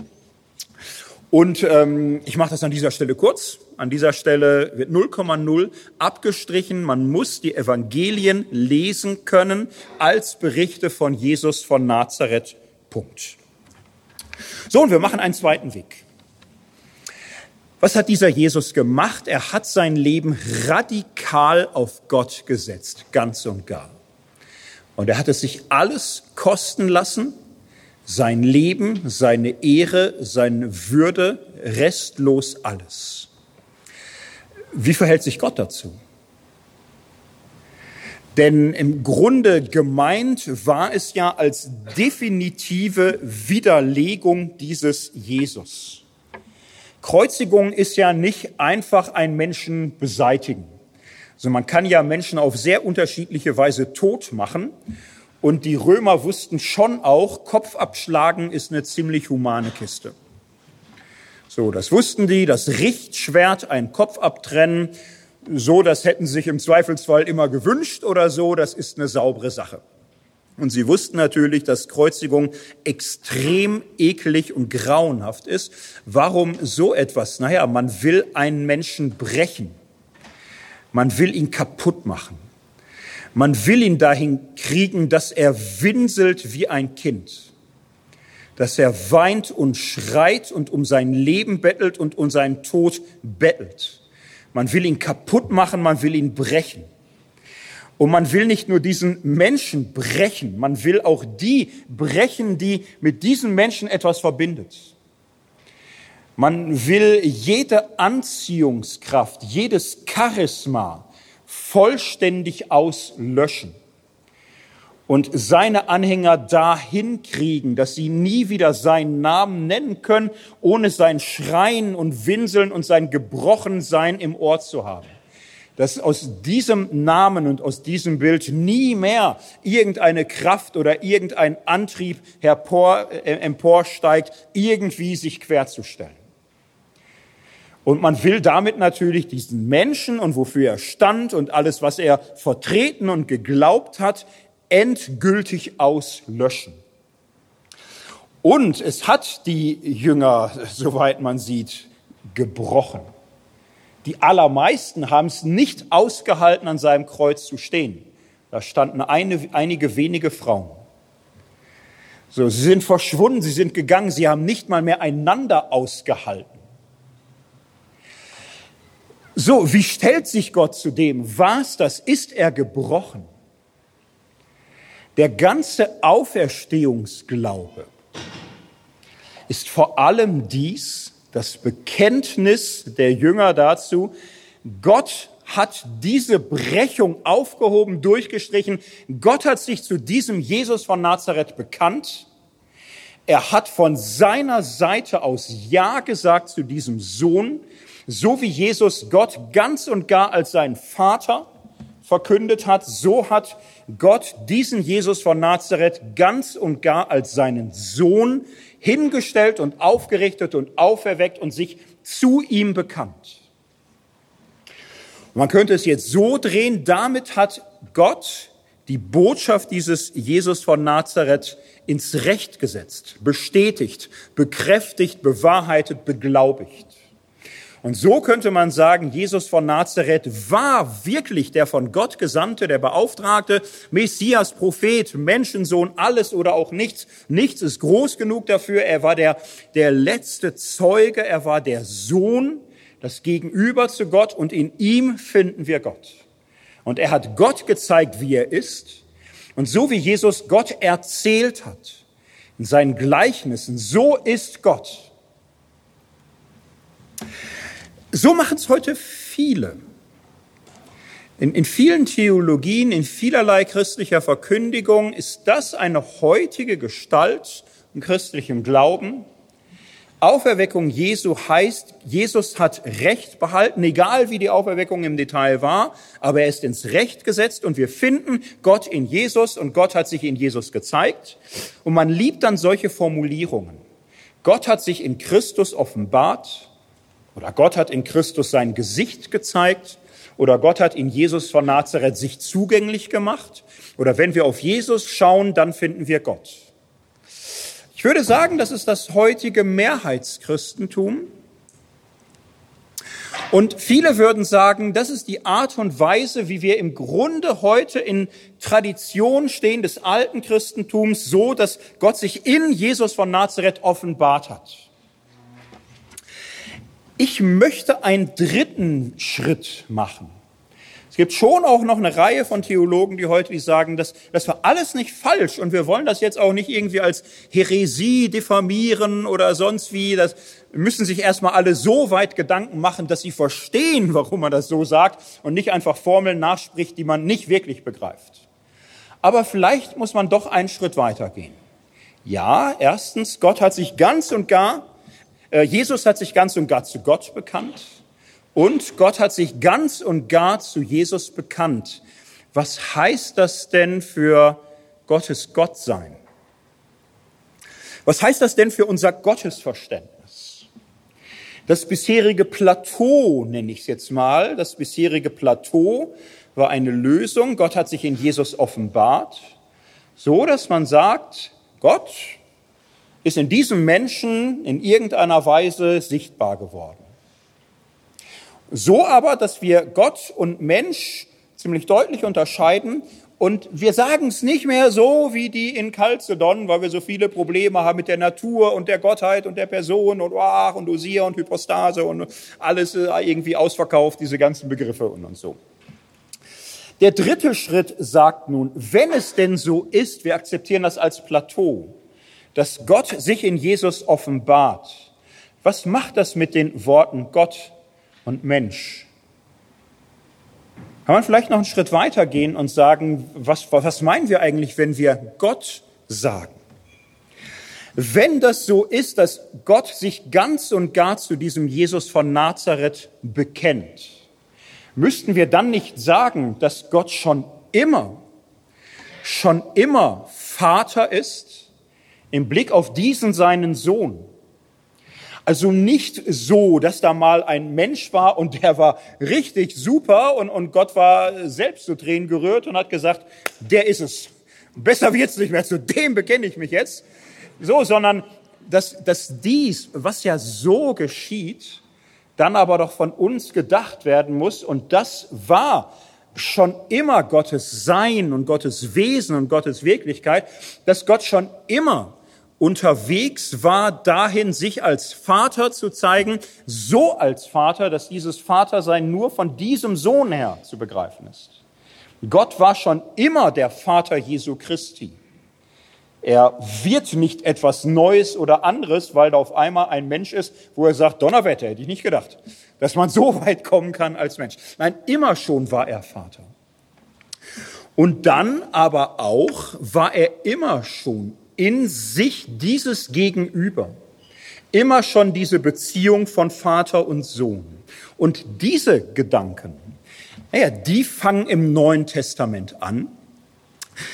Speaker 1: Und ähm, ich mache das an dieser Stelle kurz. An dieser Stelle wird 0,0 abgestrichen. Man muss die Evangelien lesen können als Berichte von Jesus von Nazareth. Punkt. So, und wir machen einen zweiten Weg. Was hat dieser Jesus gemacht? Er hat sein Leben radikal auf Gott gesetzt, ganz und gar. Und er hat es sich alles kosten lassen, sein Leben, seine Ehre, seine Würde, restlos alles. Wie verhält sich Gott dazu? Denn im Grunde gemeint war es ja als definitive Widerlegung dieses Jesus. Kreuzigung ist ja nicht einfach ein Menschen beseitigen. Also man kann ja Menschen auf sehr unterschiedliche Weise tot machen. Und die Römer wussten schon auch, Kopf abschlagen ist eine ziemlich humane Kiste. So, das wussten die, das Richtschwert, ein Kopf abtrennen, so, das hätten sich im Zweifelsfall immer gewünscht oder so, das ist eine saubere Sache. Und sie wussten natürlich, dass Kreuzigung extrem eklig und grauenhaft ist. Warum so etwas? Naja, man will einen Menschen brechen. Man will ihn kaputt machen. Man will ihn dahin kriegen, dass er winselt wie ein Kind, dass er weint und schreit und um sein Leben bettelt und um seinen Tod bettelt. Man will ihn kaputt machen, man will ihn brechen. Und man will nicht nur diesen Menschen brechen, man will auch die brechen, die mit diesen Menschen etwas verbindet. Man will jede Anziehungskraft, jedes Charisma vollständig auslöschen und seine Anhänger dahin kriegen, dass sie nie wieder seinen Namen nennen können, ohne sein Schreien und Winseln und sein Gebrochensein im Ohr zu haben. Dass aus diesem Namen und aus diesem Bild nie mehr irgendeine Kraft oder irgendein Antrieb hervor, äh, emporsteigt, irgendwie sich querzustellen. Und man will damit natürlich diesen Menschen und wofür er stand und alles, was er vertreten und geglaubt hat, endgültig auslöschen. Und es hat die Jünger, soweit man sieht, gebrochen. Die allermeisten haben es nicht ausgehalten, an seinem Kreuz zu stehen. Da standen eine, einige wenige Frauen. So, sie sind verschwunden, sie sind gegangen, sie haben nicht mal mehr einander ausgehalten. So, wie stellt sich Gott zu dem? Was das? Ist er gebrochen? Der ganze Auferstehungsglaube ist vor allem dies, das Bekenntnis der Jünger dazu, Gott hat diese Brechung aufgehoben, durchgestrichen. Gott hat sich zu diesem Jesus von Nazareth bekannt. Er hat von seiner Seite aus Ja gesagt zu diesem Sohn, so wie Jesus Gott ganz und gar als seinen Vater verkündet hat, so hat Gott diesen Jesus von Nazareth ganz und gar als seinen Sohn hingestellt und aufgerichtet und auferweckt und sich zu ihm bekannt. Man könnte es jetzt so drehen, damit hat Gott die Botschaft dieses Jesus von Nazareth ins Recht gesetzt, bestätigt, bekräftigt, bewahrheitet, beglaubigt. Und so könnte man sagen, Jesus von Nazareth war wirklich der von Gott Gesandte, der Beauftragte, Messias, Prophet, Menschensohn, alles oder auch nichts. Nichts ist groß genug dafür. Er war der, der letzte Zeuge, er war der Sohn, das Gegenüber zu Gott und in ihm finden wir Gott. Und er hat Gott gezeigt, wie er ist. Und so wie Jesus Gott erzählt hat, in seinen Gleichnissen, so ist Gott. So machen es heute viele. In, in vielen Theologien, in vielerlei christlicher Verkündigung ist das eine heutige Gestalt im christlichen Glauben. Auferweckung Jesu heißt, Jesus hat Recht behalten, egal wie die Auferweckung im Detail war, aber er ist ins Recht gesetzt und wir finden Gott in Jesus und Gott hat sich in Jesus gezeigt. Und man liebt dann solche Formulierungen. Gott hat sich in Christus offenbart, oder Gott hat in Christus sein Gesicht gezeigt. Oder Gott hat in Jesus von Nazareth sich zugänglich gemacht. Oder wenn wir auf Jesus schauen, dann finden wir Gott. Ich würde sagen, das ist das heutige Mehrheitschristentum. Und viele würden sagen, das ist die Art und Weise, wie wir im Grunde heute in Tradition stehen des alten Christentums, so dass Gott sich in Jesus von Nazareth offenbart hat. Ich möchte einen dritten Schritt machen. Es gibt schon auch noch eine Reihe von Theologen, die heute sagen, das, das war alles nicht falsch und wir wollen das jetzt auch nicht irgendwie als Häresie diffamieren oder sonst wie. Das müssen sich erstmal alle so weit Gedanken machen, dass sie verstehen, warum man das so sagt und nicht einfach Formeln nachspricht, die man nicht wirklich begreift. Aber vielleicht muss man doch einen Schritt weitergehen. Ja, erstens, Gott hat sich ganz und gar Jesus hat sich ganz und gar zu Gott bekannt und Gott hat sich ganz und gar zu Jesus bekannt. Was heißt das denn für Gottes Gottsein? Was heißt das denn für unser Gottesverständnis? Das bisherige Plateau, nenne ich es jetzt mal, das bisherige Plateau war eine Lösung. Gott hat sich in Jesus offenbart, so dass man sagt, Gott ist in diesem Menschen in irgendeiner Weise sichtbar geworden. So aber, dass wir Gott und Mensch ziemlich deutlich unterscheiden und wir sagen es nicht mehr so wie die in Chalcedon, weil wir so viele Probleme haben mit der Natur und der Gottheit und der Person und ach und Usia und Hypostase und alles äh, irgendwie ausverkauft, diese ganzen Begriffe und, und so. Der dritte Schritt sagt nun, wenn es denn so ist, wir akzeptieren das als Plateau, dass Gott sich in Jesus offenbart. Was macht das mit den Worten Gott und Mensch? Kann man vielleicht noch einen Schritt weiter gehen und sagen, was, was meinen wir eigentlich, wenn wir Gott sagen? Wenn das so ist, dass Gott sich ganz und gar zu diesem Jesus von Nazareth bekennt, müssten wir dann nicht sagen, dass Gott schon immer, schon immer Vater ist im Blick auf diesen seinen Sohn. Also nicht so, dass da mal ein Mensch war und der war richtig super und, und Gott war selbst zu Tränen gerührt und hat gesagt, der ist es. Besser wird's nicht mehr, zu dem bekenne ich mich jetzt. So, sondern dass, dass dies, was ja so geschieht, dann aber doch von uns gedacht werden muss und das war schon immer Gottes Sein und Gottes Wesen und Gottes Wirklichkeit, dass Gott schon immer unterwegs war dahin, sich als Vater zu zeigen, so als Vater, dass dieses Vatersein nur von diesem Sohn her zu begreifen ist. Gott war schon immer der Vater Jesu Christi. Er wird nicht etwas Neues oder anderes, weil da auf einmal ein Mensch ist, wo er sagt, Donnerwetter, hätte ich nicht gedacht, dass man so weit kommen kann als Mensch. Nein, immer schon war er Vater. Und dann aber auch war er immer schon in sich dieses Gegenüber. Immer schon diese Beziehung von Vater und Sohn. Und diese Gedanken, naja, die fangen im Neuen Testament an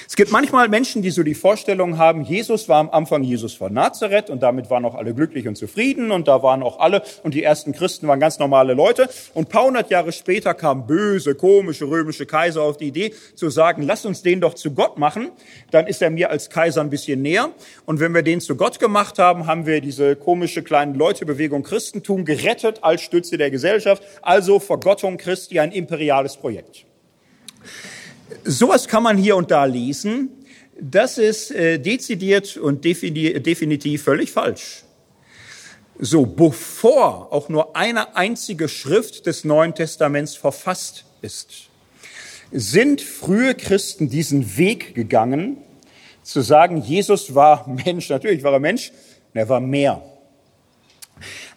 Speaker 1: es gibt manchmal Menschen, die so die Vorstellung haben, Jesus war am Anfang Jesus von Nazareth und damit waren auch alle glücklich und zufrieden und da waren auch alle und die ersten Christen waren ganz normale Leute. Und ein paar hundert Jahre später kamen böse, komische römische Kaiser auf die Idee zu sagen, lass uns den doch zu Gott machen, dann ist er mir als Kaiser ein bisschen näher. Und wenn wir den zu Gott gemacht haben, haben wir diese komische kleine Leutebewegung Christentum gerettet als Stütze der Gesellschaft, also Vergottung Christi, ein imperiales Projekt. Sowas kann man hier und da lesen. Das ist äh, dezidiert und definitiv völlig falsch. So, bevor auch nur eine einzige Schrift des Neuen Testaments verfasst ist, sind frühe Christen diesen Weg gegangen, zu sagen, Jesus war Mensch. Natürlich war er Mensch, er war mehr.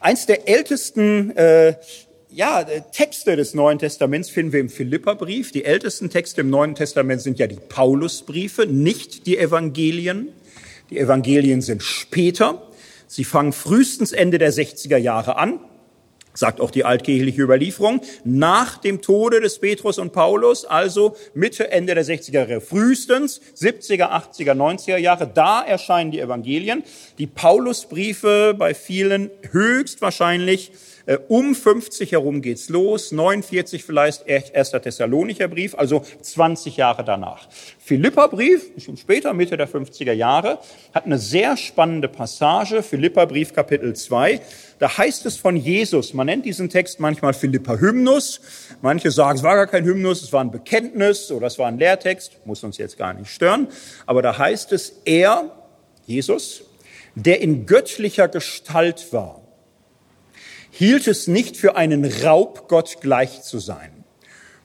Speaker 1: Eins der ältesten äh, ja, äh, Texte des Neuen Testaments finden wir im Philipperbrief. Die ältesten Texte im Neuen Testament sind ja die Paulusbriefe, nicht die Evangelien. Die Evangelien sind später. Sie fangen frühestens Ende der 60er Jahre an, sagt auch die altkirchliche Überlieferung, nach dem Tode des Petrus und Paulus, also Mitte, Ende der 60er Jahre, frühestens 70er, 80er, 90er Jahre, da erscheinen die Evangelien. Die Paulusbriefe bei vielen höchstwahrscheinlich um 50 herum geht's los, 49 vielleicht erster Thessalonicher Brief, also 20 Jahre danach. Philipperbrief, schon später, Mitte der 50er Jahre, hat eine sehr spannende Passage, Philipperbrief Kapitel 2. Da heißt es von Jesus, man nennt diesen Text manchmal Philippa Hymnus, manche sagen, es war gar kein Hymnus, es war ein Bekenntnis oder es war ein Lehrtext, muss uns jetzt gar nicht stören, aber da heißt es, er, Jesus, der in göttlicher Gestalt war, hielt es nicht für einen Raub, Gott gleich zu sein.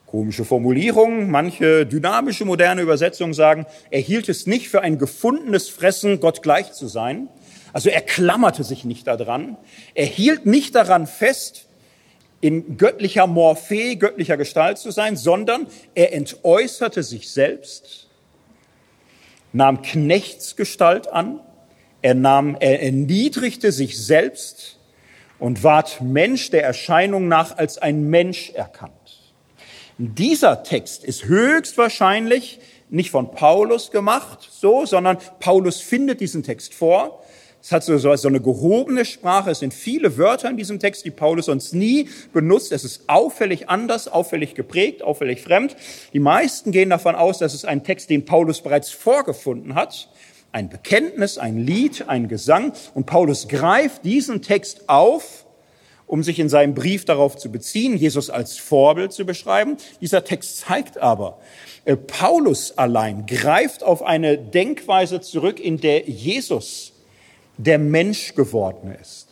Speaker 1: Komische Formulierung, manche dynamische moderne Übersetzungen sagen, er hielt es nicht für ein gefundenes Fressen, Gott gleich zu sein. Also er klammerte sich nicht daran. Er hielt nicht daran fest, in göttlicher Morphe, göttlicher Gestalt zu sein, sondern er entäußerte sich selbst, nahm Knechtsgestalt an, er nahm, er erniedrigte sich selbst, und ward Mensch der Erscheinung nach als ein Mensch erkannt. Dieser Text ist höchstwahrscheinlich nicht von Paulus gemacht, so, sondern Paulus findet diesen Text vor. Es hat so, so eine gehobene Sprache. Es sind viele Wörter in diesem Text, die Paulus sonst nie benutzt. Es ist auffällig anders, auffällig geprägt, auffällig fremd. Die meisten gehen davon aus, dass es ein Text, den Paulus bereits vorgefunden hat ein Bekenntnis, ein Lied, ein Gesang. Und Paulus greift diesen Text auf, um sich in seinem Brief darauf zu beziehen, Jesus als Vorbild zu beschreiben. Dieser Text zeigt aber, äh, Paulus allein greift auf eine Denkweise zurück, in der Jesus der Mensch geworden ist.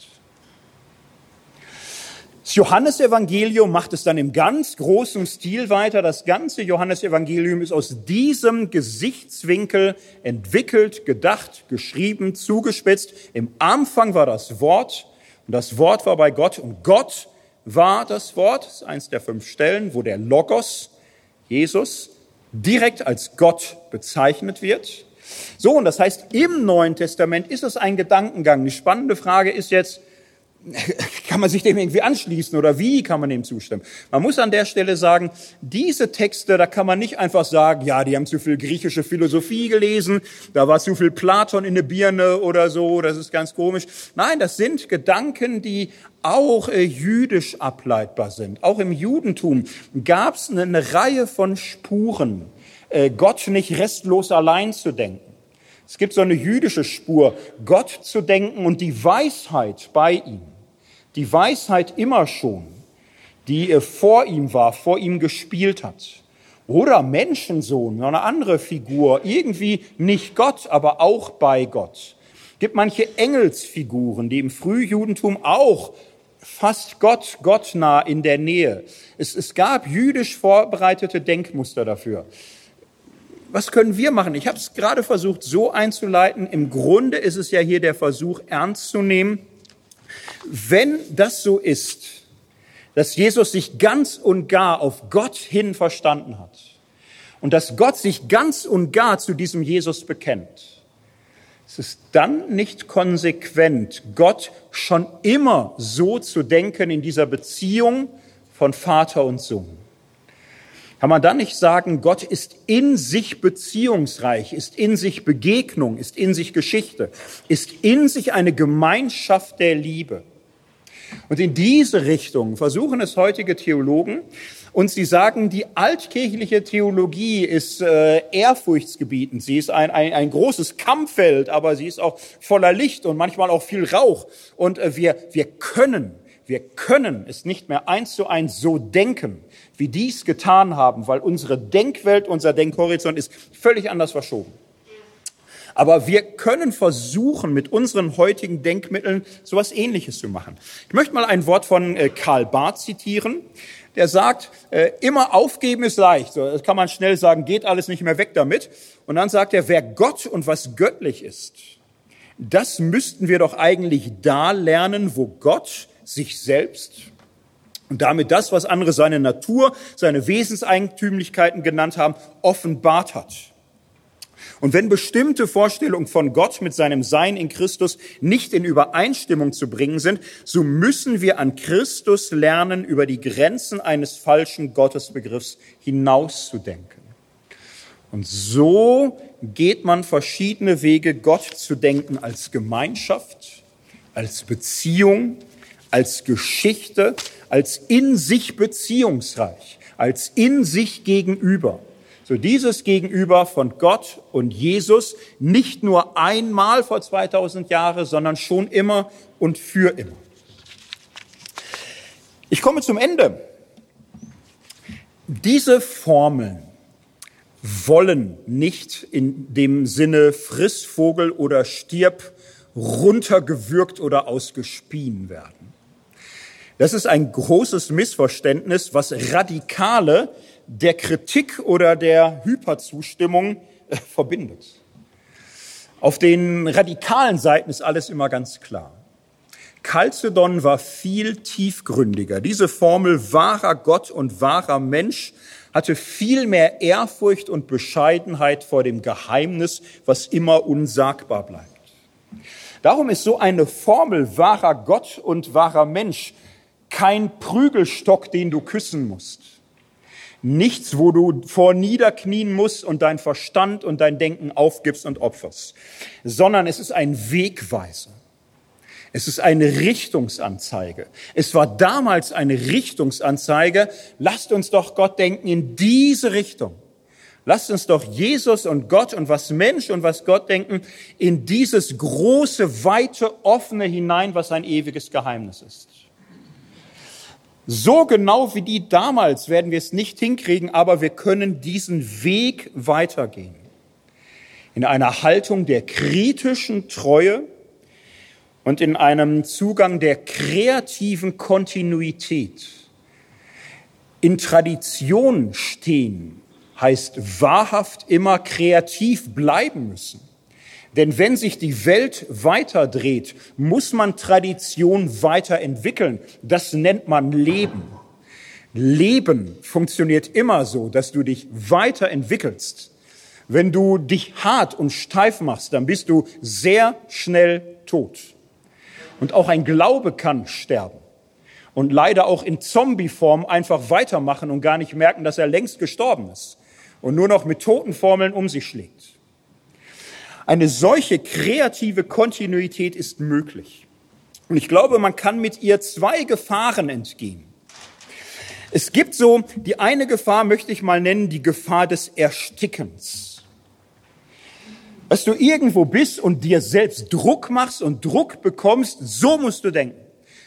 Speaker 1: Das Johannesevangelium macht es dann im ganz großen Stil weiter. Das ganze Johannesevangelium ist aus diesem Gesichtswinkel entwickelt, gedacht, geschrieben, zugespitzt. Im Anfang war das Wort und das Wort war bei Gott und Gott war das Wort. Das ist eins der fünf Stellen, wo der Logos, Jesus, direkt als Gott bezeichnet wird. So, und das heißt, im Neuen Testament ist es ein Gedankengang. Die spannende Frage ist jetzt, kann man sich dem irgendwie anschließen oder wie kann man dem zustimmen? Man muss an der Stelle sagen, diese Texte, da kann man nicht einfach sagen, ja, die haben zu viel griechische Philosophie gelesen, da war zu viel Platon in der Birne oder so, das ist ganz komisch. Nein, das sind Gedanken, die auch äh, jüdisch ableitbar sind. Auch im Judentum gab es eine, Reihe von Spuren, äh, Gott nicht restlos allein zu denken. Es gibt so eine jüdische Spur, Gott zu denken und die Weisheit bei ihm die Weisheit immer schon, die vor ihm war, vor ihm gespielt hat. Oder Menschensohn, eine andere Figur, irgendwie nicht Gott, aber auch bei Gott. Es gibt manche Engelsfiguren, die im Frühjudentum auch fast Gott, Gott nah in der Nähe. Es, es gab jüdisch vorbereitete Denkmuster dafür. Was können wir machen? Ich habe es gerade versucht so einzuleiten. Im Grunde ist es ja hier der Versuch, ernst zu nehmen. Wenn das so ist, dass Jesus sich ganz und gar auf Gott hin verstanden hat und dass Gott sich ganz und gar zu diesem Jesus bekennt. Es ist dann nicht konsequent, Gott schon immer so zu denken in dieser Beziehung von Vater und Sohn. Kann man dann nicht sagen, Gott ist in sich beziehungsreich, ist in sich Begegnung, ist in sich Geschichte, ist in sich eine Gemeinschaft der Liebe. Und in diese Richtung versuchen es heutige Theologen. Und sie sagen, die altkirchliche Theologie ist äh, ehrfurchtsgebietend. Sie ist ein, ein, ein großes Kampffeld, aber sie ist auch voller Licht und manchmal auch viel Rauch. Und äh, wir, wir können, wir können es nicht mehr eins zu eins so denken, wie dies getan haben, weil unsere Denkwelt, unser Denkhorizont ist völlig anders verschoben. Aber wir können versuchen, mit unseren heutigen Denkmitteln sowas Ähnliches zu machen. Ich möchte mal ein Wort von äh, Karl Barth zitieren. Der sagt, äh, immer aufgeben ist leicht. Das kann man schnell sagen, geht alles nicht mehr weg damit. Und dann sagt er, wer Gott und was göttlich ist, das müssten wir doch eigentlich da lernen, wo Gott sich selbst und damit das, was andere seine Natur, seine Wesenseigentümlichkeiten genannt haben, offenbart hat. Und wenn bestimmte Vorstellungen von Gott mit seinem Sein in Christus nicht in Übereinstimmung zu bringen sind, so müssen wir an Christus lernen, über die Grenzen eines falschen Gottesbegriffs hinauszudenken. Und so geht man verschiedene Wege, Gott zu denken als Gemeinschaft, als Beziehung, als Geschichte, als in sich beziehungsreich, als in sich gegenüber. So dieses Gegenüber von Gott und Jesus nicht nur einmal vor 2000 Jahren, sondern schon immer und für immer. Ich komme zum Ende. Diese Formeln wollen nicht in dem Sinne friss Vogel oder stirb runtergewürgt oder ausgespien werden. Das ist ein großes Missverständnis, was Radikale der Kritik oder der Hyperzustimmung äh, verbindet. Auf den radikalen Seiten ist alles immer ganz klar. Chalcedon war viel tiefgründiger. Diese Formel wahrer Gott und wahrer Mensch hatte viel mehr Ehrfurcht und Bescheidenheit vor dem Geheimnis, was immer unsagbar bleibt. Darum ist so eine Formel wahrer Gott und wahrer Mensch kein Prügelstock, den du küssen musst Nichts, wo du vor niederknien musst und dein Verstand und dein Denken aufgibst und opferst, sondern es ist ein Wegweiser. Es ist eine Richtungsanzeige. Es war damals eine Richtungsanzeige. Lasst uns doch Gott denken in diese Richtung. Lasst uns doch Jesus und Gott und was Mensch und was Gott denken in dieses große, weite, offene hinein, was ein ewiges Geheimnis ist. So genau wie die damals werden wir es nicht hinkriegen, aber wir können diesen Weg weitergehen. In einer Haltung der kritischen Treue und in einem Zugang der kreativen Kontinuität. In Tradition stehen heißt wahrhaft immer kreativ bleiben müssen. Denn wenn sich die Welt weiterdreht, muss man Tradition weiterentwickeln. Das nennt man Leben. Leben funktioniert immer so, dass du dich weiterentwickelst. Wenn du dich hart und steif machst, dann bist du sehr schnell tot. Und auch ein Glaube kann sterben. Und leider auch in Zombieform einfach weitermachen und gar nicht merken, dass er längst gestorben ist. Und nur noch mit Totenformeln um sich schlägt. Eine solche kreative Kontinuität ist möglich. Und ich glaube, man kann mit ihr zwei Gefahren entgehen. Es gibt so, die eine Gefahr möchte ich mal nennen, die Gefahr des Erstickens. Dass du irgendwo bist und dir selbst Druck machst und Druck bekommst, so musst du denken.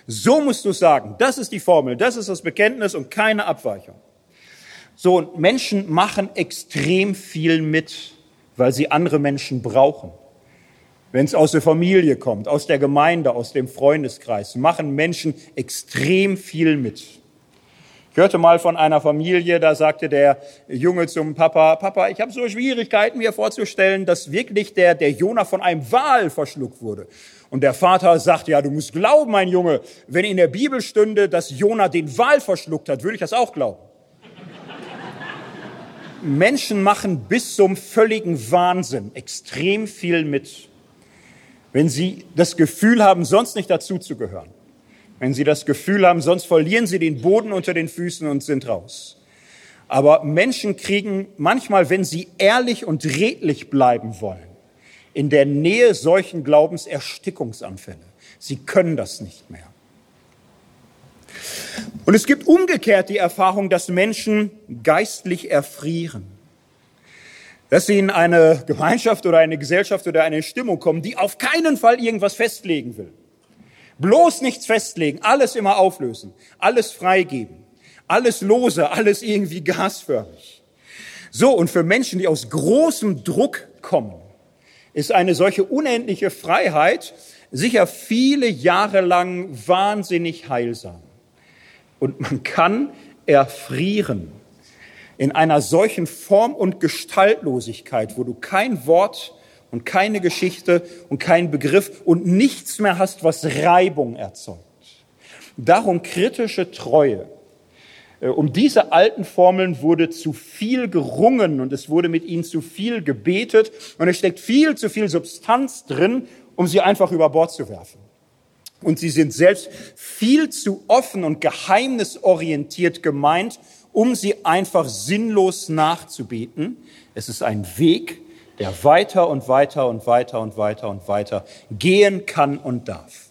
Speaker 1: So musst du sagen. Das ist die Formel, das ist das Bekenntnis und keine Abweichung. So, und Menschen machen extrem viel mit, weil sie andere Menschen brauchen. Wenn es aus der Familie kommt, aus der Gemeinde, aus dem Freundeskreis, machen Menschen extrem viel mit. Ich hörte mal von einer Familie, da sagte der Junge zum Papa, Papa, ich habe so Schwierigkeiten mir vorzustellen, dass wirklich der, der Jona von einem Wal verschluckt wurde. Und der Vater sagt, ja, du musst glauben, mein Junge, wenn in der Bibel stünde, dass Jona den Wal verschluckt hat, würde ich das auch glauben. Menschen machen bis zum völligen Wahnsinn extrem viel mit wenn sie das Gefühl haben, sonst nicht dazuzugehören, wenn sie das Gefühl haben, sonst verlieren sie den Boden unter den Füßen und sind raus. Aber Menschen kriegen manchmal, wenn sie ehrlich und redlich bleiben wollen, in der Nähe solchen Glaubens Erstickungsanfälle. Sie können das nicht mehr. Und es gibt umgekehrt die Erfahrung, dass Menschen geistlich erfrieren dass sie in eine Gemeinschaft oder eine Gesellschaft oder eine Stimmung kommen, die auf keinen Fall irgendwas festlegen will. Bloß nichts festlegen, alles immer auflösen, alles freigeben, alles lose, alles irgendwie gasförmig. So, und für Menschen, die aus großem Druck kommen, ist eine solche unendliche Freiheit sicher viele Jahre lang wahnsinnig heilsam. Und man kann erfrieren in einer solchen Form und Gestaltlosigkeit, wo du kein Wort und keine Geschichte und keinen Begriff und nichts mehr hast, was Reibung erzeugt. Darum kritische Treue. Äh, um diese alten Formeln wurde zu viel gerungen und es wurde mit ihnen zu viel gebetet und es steckt viel zu viel Substanz drin, um sie einfach über Bord zu werfen. Und sie sind selbst viel zu offen und geheimnisorientiert gemeint, um sie einfach sinnlos nachzubeten. Es ist ein Weg, der weiter und weiter und weiter und weiter und weiter gehen kann und darf.